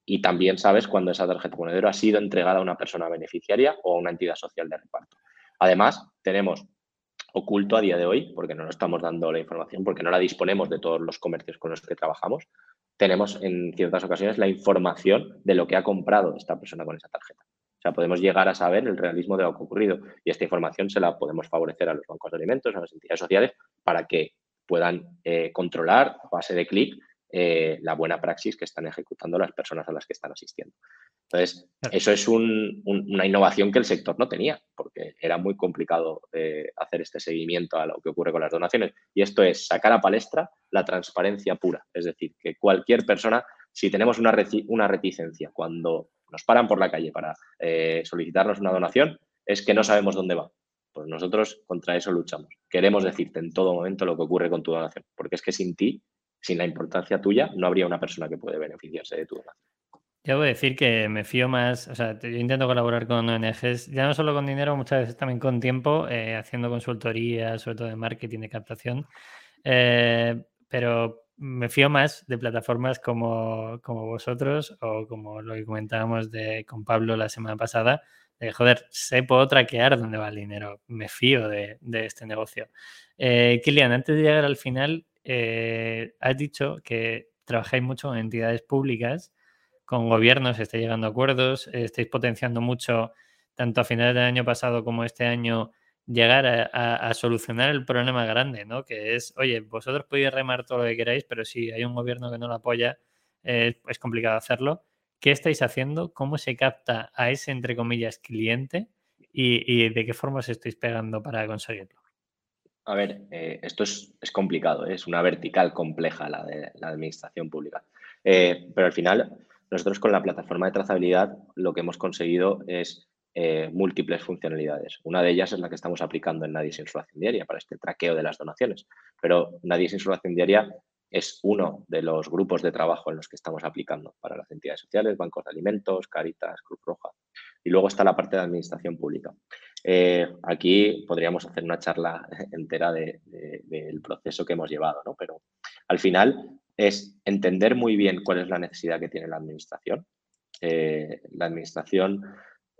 Y también sabes cuándo esa tarjeta monedero ha sido entregada a una persona beneficiaria o a una entidad social de reparto. Además, tenemos oculto a día de hoy, porque no nos estamos dando la información, porque no la disponemos de todos los comercios con los que trabajamos, tenemos en ciertas ocasiones la información de lo que ha comprado esta persona con esa tarjeta. O sea, podemos llegar a saber el realismo de lo que ha ocurrido y esta información se la podemos favorecer a los bancos de alimentos, a las entidades sociales, para que puedan eh, controlar a base de clic eh, la buena praxis que están ejecutando las personas a las que están asistiendo. Entonces, eso es una innovación que el sector no tenía, porque era muy complicado eh, hacer este seguimiento a lo que ocurre con las donaciones. Y esto es sacar a palestra la transparencia pura. Es decir, que cualquier persona, si tenemos una, una reticencia cuando nos paran por la calle para eh, solicitarnos una donación, es que no sabemos dónde va. Pues nosotros contra eso luchamos. Queremos decirte en todo momento lo que ocurre con tu donación, porque es que sin ti, sin la importancia tuya, no habría una persona que puede beneficiarse de tu donación.
Yo voy a decir que me fío más, o sea, yo intento colaborar con ONGs, ya no solo con dinero, muchas veces también con tiempo, eh, haciendo consultorías, sobre todo de marketing, de captación. Eh, pero me fío más de plataformas como, como, vosotros o como lo que comentábamos de, con Pablo la semana pasada, de joder, sé, puedo traquear dónde va el dinero, me fío de, de este negocio. Eh, Kilian, antes de llegar al final, eh, has dicho que trabajáis mucho con entidades públicas, con gobiernos, estáis llegando a acuerdos, estáis potenciando mucho, tanto a finales del año pasado como este año, llegar a, solucionar el problema grande, ¿no? Que es, oye, vosotros podéis remar todo lo que queráis, pero si hay un gobierno que no lo apoya, es complicado hacerlo. ¿Qué estáis haciendo? ¿Cómo se capta a ese, entre comillas, cliente? ¿Y, de qué forma os estáis pegando para conseguirlo?
A ver, eh, esto es, complicado, ¿eh? es una vertical compleja la de la administración pública. Eh, pero al final, nosotros con la plataforma de trazabilidad lo que hemos conseguido es eh, múltiples funcionalidades. Una de ellas es la que estamos aplicando en Nadie sin Insulación Diaria para este traqueo de las donaciones. Pero Nadie sin Insulación Diaria es uno de los grupos de trabajo en los que estamos aplicando para las entidades sociales, bancos de alimentos, Caritas, Cruz Roja. Y luego está la parte de administración pública. Eh, aquí podríamos hacer una charla *laughs* entera del proceso que hemos llevado, ¿no? pero al final es entender muy bien cuál es la necesidad que tiene la administración. Eh, la administración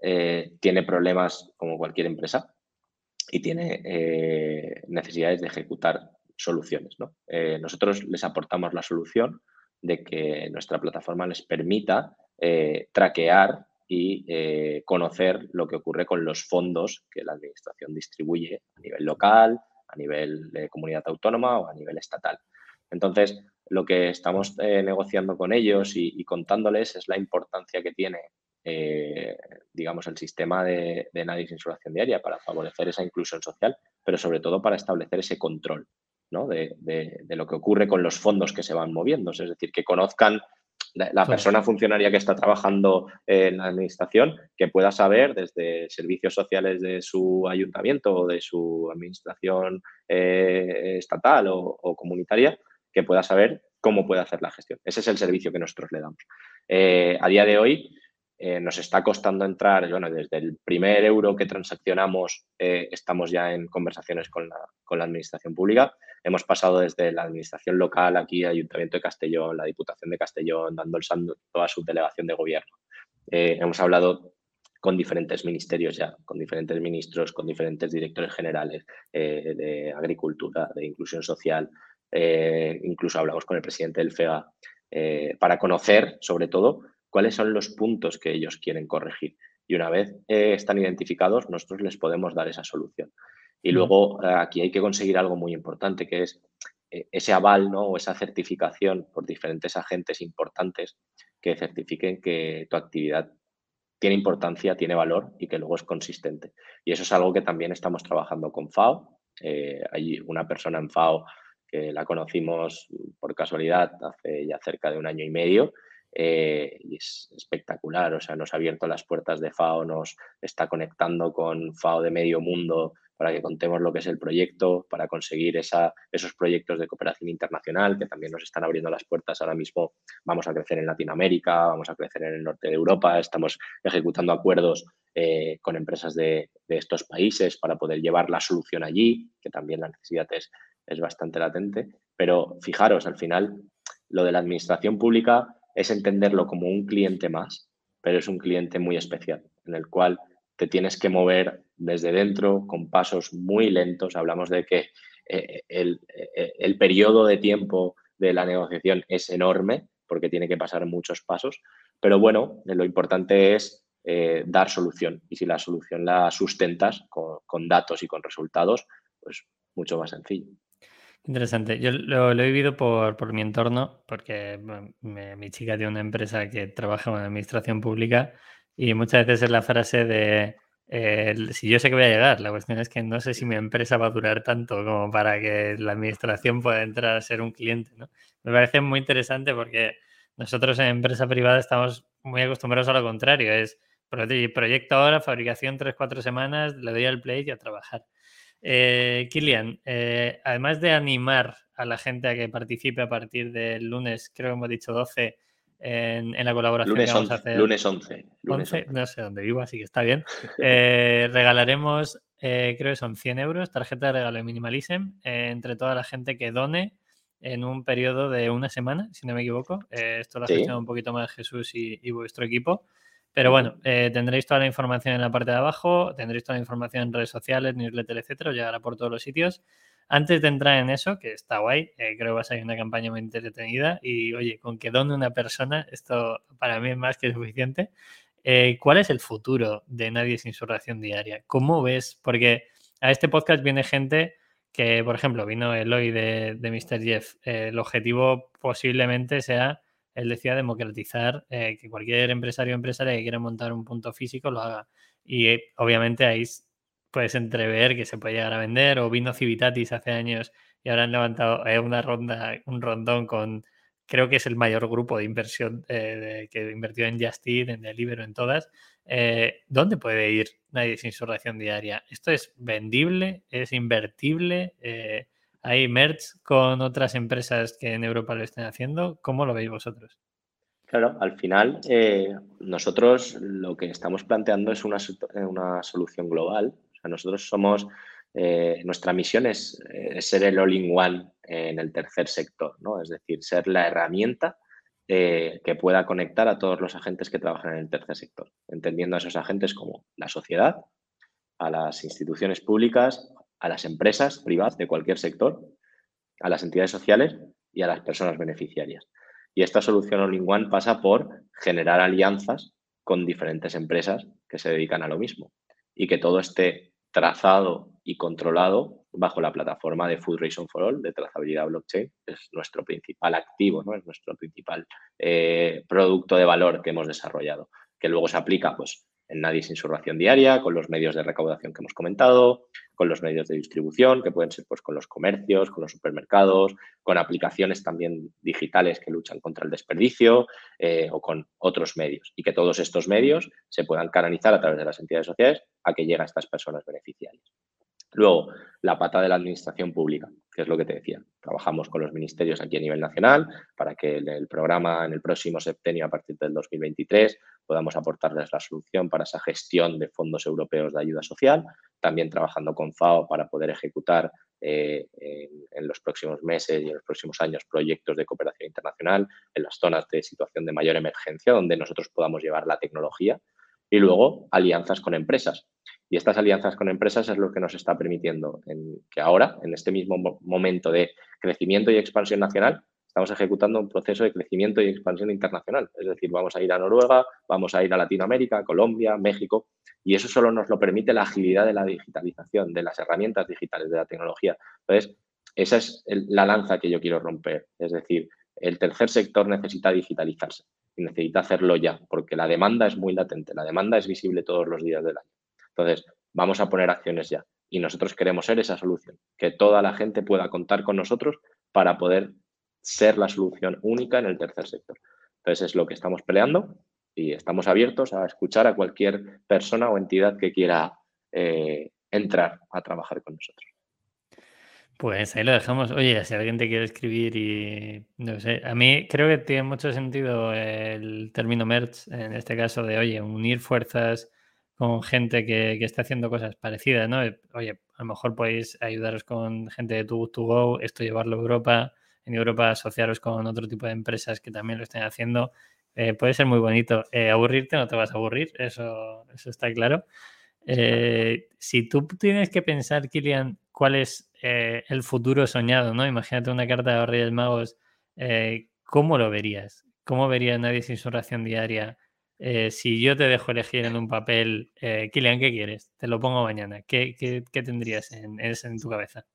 eh, tiene problemas como cualquier empresa y tiene eh, necesidades de ejecutar soluciones. nosotros les aportamos la solución de que nuestra plataforma les permita traquear y conocer lo que ocurre con los fondos que la administración distribuye a nivel local, a nivel de comunidad autónoma o a nivel estatal. Entonces, lo que estamos eh, negociando con ellos y, contándoles es la importancia que tiene, eh, digamos, el sistema de, de Nadie sin diaria para favorecer esa inclusión social, pero sobre todo para establecer ese control de, lo que ocurre con los fondos que se van moviendo. Es decir, que conozcan la, persona funcionaria que está trabajando en la administración, que pueda saber desde servicios sociales de su ayuntamiento o de su administración eh, estatal o comunitaria, que pueda saber cómo puede hacer la gestión. Ese es el servicio que nosotros le damos. Eh, a día de hoy eh, nos está costando entrar, bueno, desde el primer euro que transaccionamos eh, estamos ya en conversaciones con la, con la, administración pública. Hemos pasado desde la administración local aquí, Ayuntamiento de Castellón, la Diputación de Castellón, dando el saldo a su delegación de gobierno. hemos hablado con diferentes ministerios ya, con diferentes ministros, con diferentes directores generales de agricultura, de inclusión social, eh, incluso hablamos con el presidente del FEGA, eh, para conocer, sobre todo, cuáles son los puntos que ellos quieren corregir. Y una vez eh, están identificados, nosotros les podemos dar esa solución. Y luego aquí hay que conseguir algo muy importante, que es ese aval ¿no? o esa certificación por diferentes agentes importantes que certifiquen que tu actividad tiene importancia, tiene valor y que luego es consistente. Y eso es algo que también estamos trabajando con FAO. hay una persona en FAO que la conocimos por casualidad hace ya cerca de un año y medio. Eh, y es espectacular, o sea, nos ha abierto las puertas de FAO, nos está conectando con FAO de medio mundo para que contemos lo que es el proyecto, para conseguir esos proyectos de cooperación internacional que también nos están abriendo las puertas. Ahora mismo vamos a crecer en Latinoamérica, vamos a crecer en el norte de Europa, estamos ejecutando acuerdos eh, con empresas de, de, estos países para poder llevar la solución allí, que también la necesidad es es bastante latente, pero fijaros, al final lo de la administración pública es entenderlo como un cliente más, pero es un cliente muy especial, en el cual te tienes que mover desde dentro con pasos muy lentos. Hablamos de que eh, el, eh, el periodo de tiempo de la negociación es enorme porque tiene que pasar muchos pasos, pero bueno, lo importante es eh, dar solución y si la solución la sustentas con, con datos y con resultados, pues mucho más sencillo.
Interesante. Yo lo, he vivido por, mi entorno, porque mi chica tiene una empresa que trabaja en administración pública y muchas veces es la frase de si yo sé que voy a llegar, la cuestión es que no sé si mi empresa va a durar tanto como para que la administración pueda entrar a ser un cliente. ¿no? Me parece muy interesante porque nosotros en empresa privada estamos muy acostumbrados a lo contrario, es proyecto ahora, fabricación tres, cuatro semanas, le doy al play y a trabajar. Eh, Kilian, eh, además de animar a la gente a que participe a partir del lunes, creo que hemos dicho 12, en, la colaboración
lunes
que vamos
11,
a hacer.
Lunes 11,
No sé dónde vivo, así que está bien. *laughs* Eh, regalaremos, creo que son 100 euros, tarjeta de regalo de Minimalism, entre toda la gente que done en un periodo de una semana, si no me equivoco. esto lo ha sí. un poquito más Jesús y vuestro equipo. Pero bueno, eh, tendréis toda la información en la parte de abajo, tendréis toda la información en redes sociales, newsletter, etcétera, llegará por todos los sitios. Antes de entrar en eso, que está guay, eh, creo que va a ser una campaña muy entretenida y oye, con que done una persona, esto para mí es más que suficiente. Eh, ¿Cuál es el futuro de Nadie sin su ración diaria? ¿Cómo ves? Porque a este podcast viene gente que, por ejemplo, vino Eloy de, de Mr. Jeff. el objetivo posiblemente sea él decía democratizar eh, que cualquier empresario o empresaria que quiera montar un punto físico lo haga. Y eh, obviamente ahí puedes entrever que se puede llegar a vender, o vino Civitatis hace años y ahora han levantado eh, una ronda, un rondón con, creo que es el mayor grupo de inversión que invirtió en Justit, en Deliveroo, en todas. ¿Dónde puede ir nadie sin su ración diaria? ¿Esto es vendible? ¿Es invertible? Hay merch con otras empresas que en Europa lo estén haciendo. ¿Cómo lo veis vosotros?
Claro, al final eh, nosotros lo que estamos planteando es una, una solución global. O sea, nosotros somos, eh, nuestra misión es, ser el all-in-one en el tercer sector, ¿no? Es decir, ser la herramienta eh, que pueda conectar a todos los agentes que trabajan en el tercer sector, entendiendo a esos agentes como la sociedad, a las instituciones públicas, a las empresas privadas de cualquier sector, a las entidades sociales y a las personas beneficiarias. Y esta solución all-in-one pasa por generar alianzas con diferentes empresas que se dedican a lo mismo y que todo esté trazado y controlado bajo la plataforma de Food Reason for All de trazabilidad blockchain. Es nuestro principal activo, ¿no? es nuestro principal eh, producto de valor que hemos desarrollado, que luego se aplica pues, en Nadie sin su ración diaria, con los medios de recaudación que hemos comentado, con los medios de distribución, que pueden ser pues, con los comercios, con los supermercados, con aplicaciones también digitales que luchan contra el desperdicio eh, o con otros medios. Y que todos estos medios se puedan canalizar a través de las entidades sociales a que lleguen a estas personas beneficiarias. Luego, la pata de la administración pública, que es lo que te decía. Trabajamos con los ministerios aquí a nivel nacional para que el programa, en el próximo septenio, a partir del 2023, podamos aportarles la solución para esa gestión de fondos europeos de ayuda social. También trabajando con FAO para poder ejecutar eh, en, los próximos meses y en los próximos años proyectos de cooperación internacional en las zonas de situación de mayor emergencia, donde nosotros podamos llevar la tecnología. Y luego, alianzas con empresas. Y estas alianzas con empresas es lo que nos está permitiendo en, que ahora, en este mismo momento de crecimiento y expansión nacional, estamos ejecutando un proceso de crecimiento y expansión internacional. Es decir, vamos a ir a Noruega, vamos a ir a Latinoamérica, Colombia, México, y eso solo nos lo permite la agilidad de la digitalización, de las herramientas digitales, de la tecnología. Entonces, esa es la lanza que yo quiero romper. Es decir, el tercer sector necesita digitalizarse y necesita hacerlo ya, porque la demanda es muy latente, la demanda es visible todos los días del año. Entonces, vamos a poner acciones ya. Y nosotros queremos ser esa solución, que toda la gente pueda contar con nosotros para poder ser la solución única en el tercer sector. Entonces, es lo que estamos peleando y estamos abiertos a escuchar a cualquier persona o entidad que quiera eh, entrar a trabajar con nosotros.
Pues ahí lo dejamos. Oye, si alguien te quiere escribir y no sé, a mí creo que tiene mucho sentido el término merch en este caso de, oye, unir fuerzas con gente que, que esté haciendo cosas parecidas, ¿no? Oye, a lo mejor podéis ayudaros con gente de Too To Go, esto llevarlo a Europa, en Europa asociaros con otro tipo de empresas que también lo estén haciendo. Eh, puede ser muy bonito. Eh, aburrirte no te vas a aburrir, eso, eso está claro. Eh, si tú tienes que pensar, Kilian, cuál es el futuro soñado, ¿no? Imagínate una carta de los Reyes Magos, ¿cómo lo verías? ¿Cómo vería nadie sin su ración diaria? Eh, si yo te dejo elegir en un papel, eh, Kilian, ¿qué quieres? Te lo pongo mañana. ¿Qué, tendrías en, tu cabeza?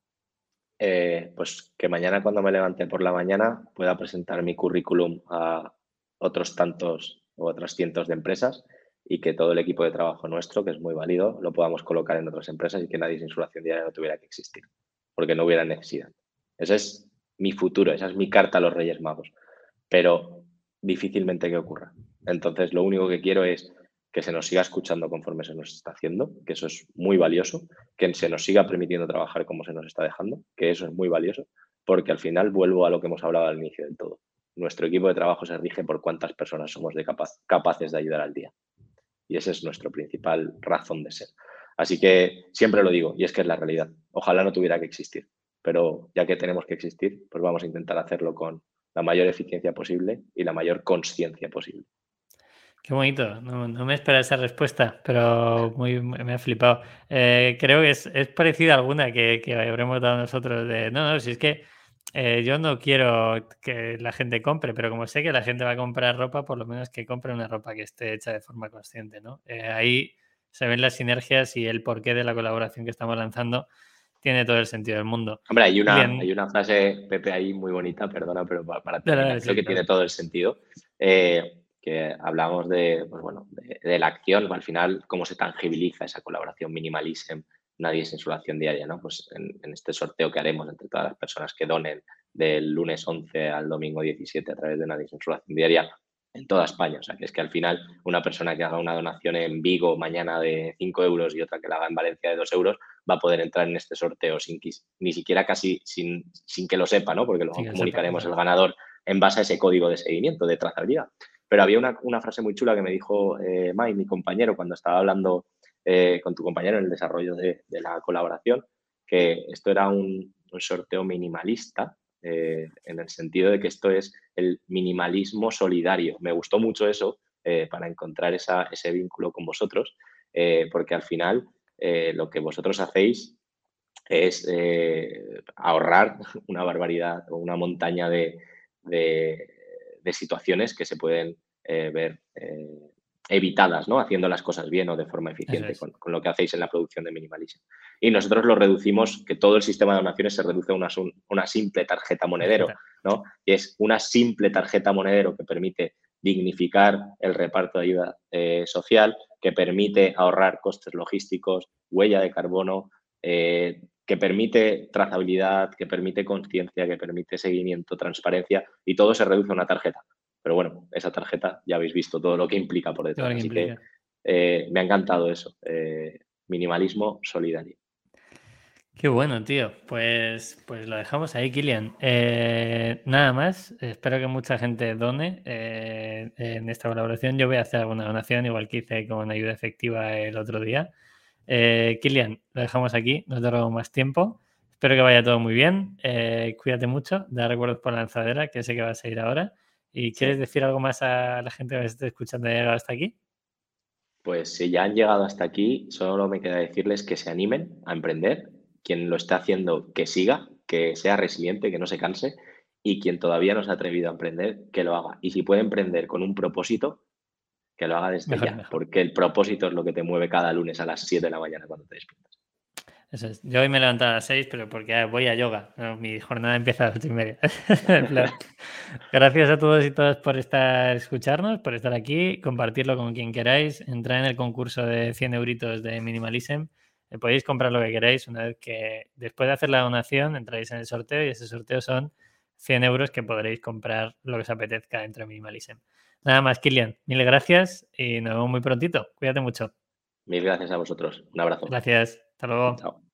Eh, pues que mañana cuando me levante por la mañana pueda presentar mi currículum a otros tantos o otros cientos de empresas y que todo el equipo de trabajo nuestro, que es muy válido, lo podamos colocar en otras empresas y que nadie sin su diaria no tuviera que existir, porque no hubiera necesidad. Ese es mi futuro, esa es mi carta a los Reyes Magos, pero difícilmente que ocurra. Entonces, lo único que quiero es que se nos siga escuchando conforme se nos está haciendo, que eso es muy valioso, que se nos siga permitiendo trabajar como se nos está dejando, que eso es muy valioso, porque al final vuelvo a lo que hemos hablado al inicio del todo. Nuestro equipo de trabajo se rige por cuántas personas somos de capaces de ayudar al día. Y esa es nuestra principal razón de ser. Así que siempre lo digo, y es que es la realidad. Ojalá no tuviera que existir, pero ya que tenemos que existir, pues vamos a intentar hacerlo con la mayor eficiencia posible y la mayor conciencia posible.
Qué bonito, no, me esperaba esa respuesta, pero muy, me ha flipado. Eh, creo que es, es, parecida a alguna que, que, habremos dado nosotros de, no, no, si es que eh, yo no quiero que la gente compre, pero como sé que la gente va a comprar ropa, por lo menos que compre una ropa que esté hecha de forma consciente, ¿no? Eh, ahí se ven las sinergias y el porqué de la colaboración que estamos lanzando tiene todo el sentido del mundo.
Hombre, hay una, hay una frase, Pepe, ahí muy bonita, perdona, pero para, terminar, creo que tiene todo el sentido. Eh, que hablamos de, pues bueno, de, la acción, al final, cómo se tangibiliza esa colaboración minimalism, nadie sin su acción diaria, ¿no? Pues en, este sorteo que haremos entre todas las personas que donen del lunes 11 al domingo 17 a través de nadie sin su acción diaria en toda España. O sea, que es que al final una persona que haga una donación en Vigo mañana de 5 euros y otra que la haga en Valencia de 2 euros va a poder entrar en este sorteo sin ni siquiera casi sin, sin que lo sepa, ¿no? Porque luego comunicaremos el ganador en base a ese código de seguimiento, de trazabilidad. Pero había una, frase muy chula que me dijo eh, Mai, mi compañero, cuando estaba hablando eh, con tu compañero en el desarrollo de, la colaboración, que esto era un, sorteo minimalista, eh, en el sentido de que esto es el minimalismo solidario. Me gustó mucho eso eh, para encontrar ese vínculo con vosotros, porque al final lo que vosotros hacéis es ahorrar *laughs* una barbaridad o una montaña de, situaciones que se pueden ver evitadas, ¿no? Haciendo las cosas bien o de forma eficiente con, lo que hacéis en la producción de minimalismo. Y nosotros lo reducimos, que todo el sistema de donaciones se reduce a una, una simple tarjeta monedero, ¿no? Y es una simple tarjeta monedero que permite dignificar el reparto de ayuda eh, social, que permite ahorrar costes logísticos, huella de carbono, eh, que permite trazabilidad, que permite conciencia, que permite seguimiento, transparencia, y todo se reduce a una tarjeta. Pero bueno, esa tarjeta ya habéis visto todo lo que implica por detrás. Así que eh, me ha encantado eso. Eh, minimalismo solidario.
Qué bueno, tío. Pues, pues lo dejamos ahí, Kilian. Eh, nada más. Espero que mucha gente done en esta colaboración. Yo voy a hacer alguna donación, igual que hice con ayuda efectiva el otro día. Kilian, lo dejamos aquí. No te robo más tiempo. Espero que vaya todo muy bien. cuídate mucho. Da recuerdos por la lanzadera, que sé que vas a ir ahora. ¿Y quieres decir algo más a la gente que me esté escuchando llegado hasta aquí?
Pues si ya han llegado hasta aquí, solo me queda decirles que se animen a emprender. Quien lo está haciendo, que siga, que sea resiliente, que no se canse. Y quien todavía no se ha atrevido a emprender, que lo haga. Y si puede emprender con un propósito, que lo haga desde ya. Porque el propósito es lo que te mueve cada lunes a las 7 de la mañana cuando te despiertas.
Yo hoy me he levantado a las 6, pero porque voy a yoga. mi jornada empieza a las 8 y media. *laughs* Gracias a todos y todas por estar escucharnos, por estar aquí, compartirlo con quien queráis, entrar en el concurso de 100 euritos de Minimalism. Eh, podéis comprar lo que queráis una vez que después de hacer la donación entráis en el sorteo y ese sorteo son 100 euros que podréis comprar lo que os apetezca dentro de Minimalism. Nada más, Kilian. Mil gracias y nos vemos muy prontito. Cuídate mucho.
Mil gracias a vosotros. Un abrazo.
Gracias. Hasta luego. Chao.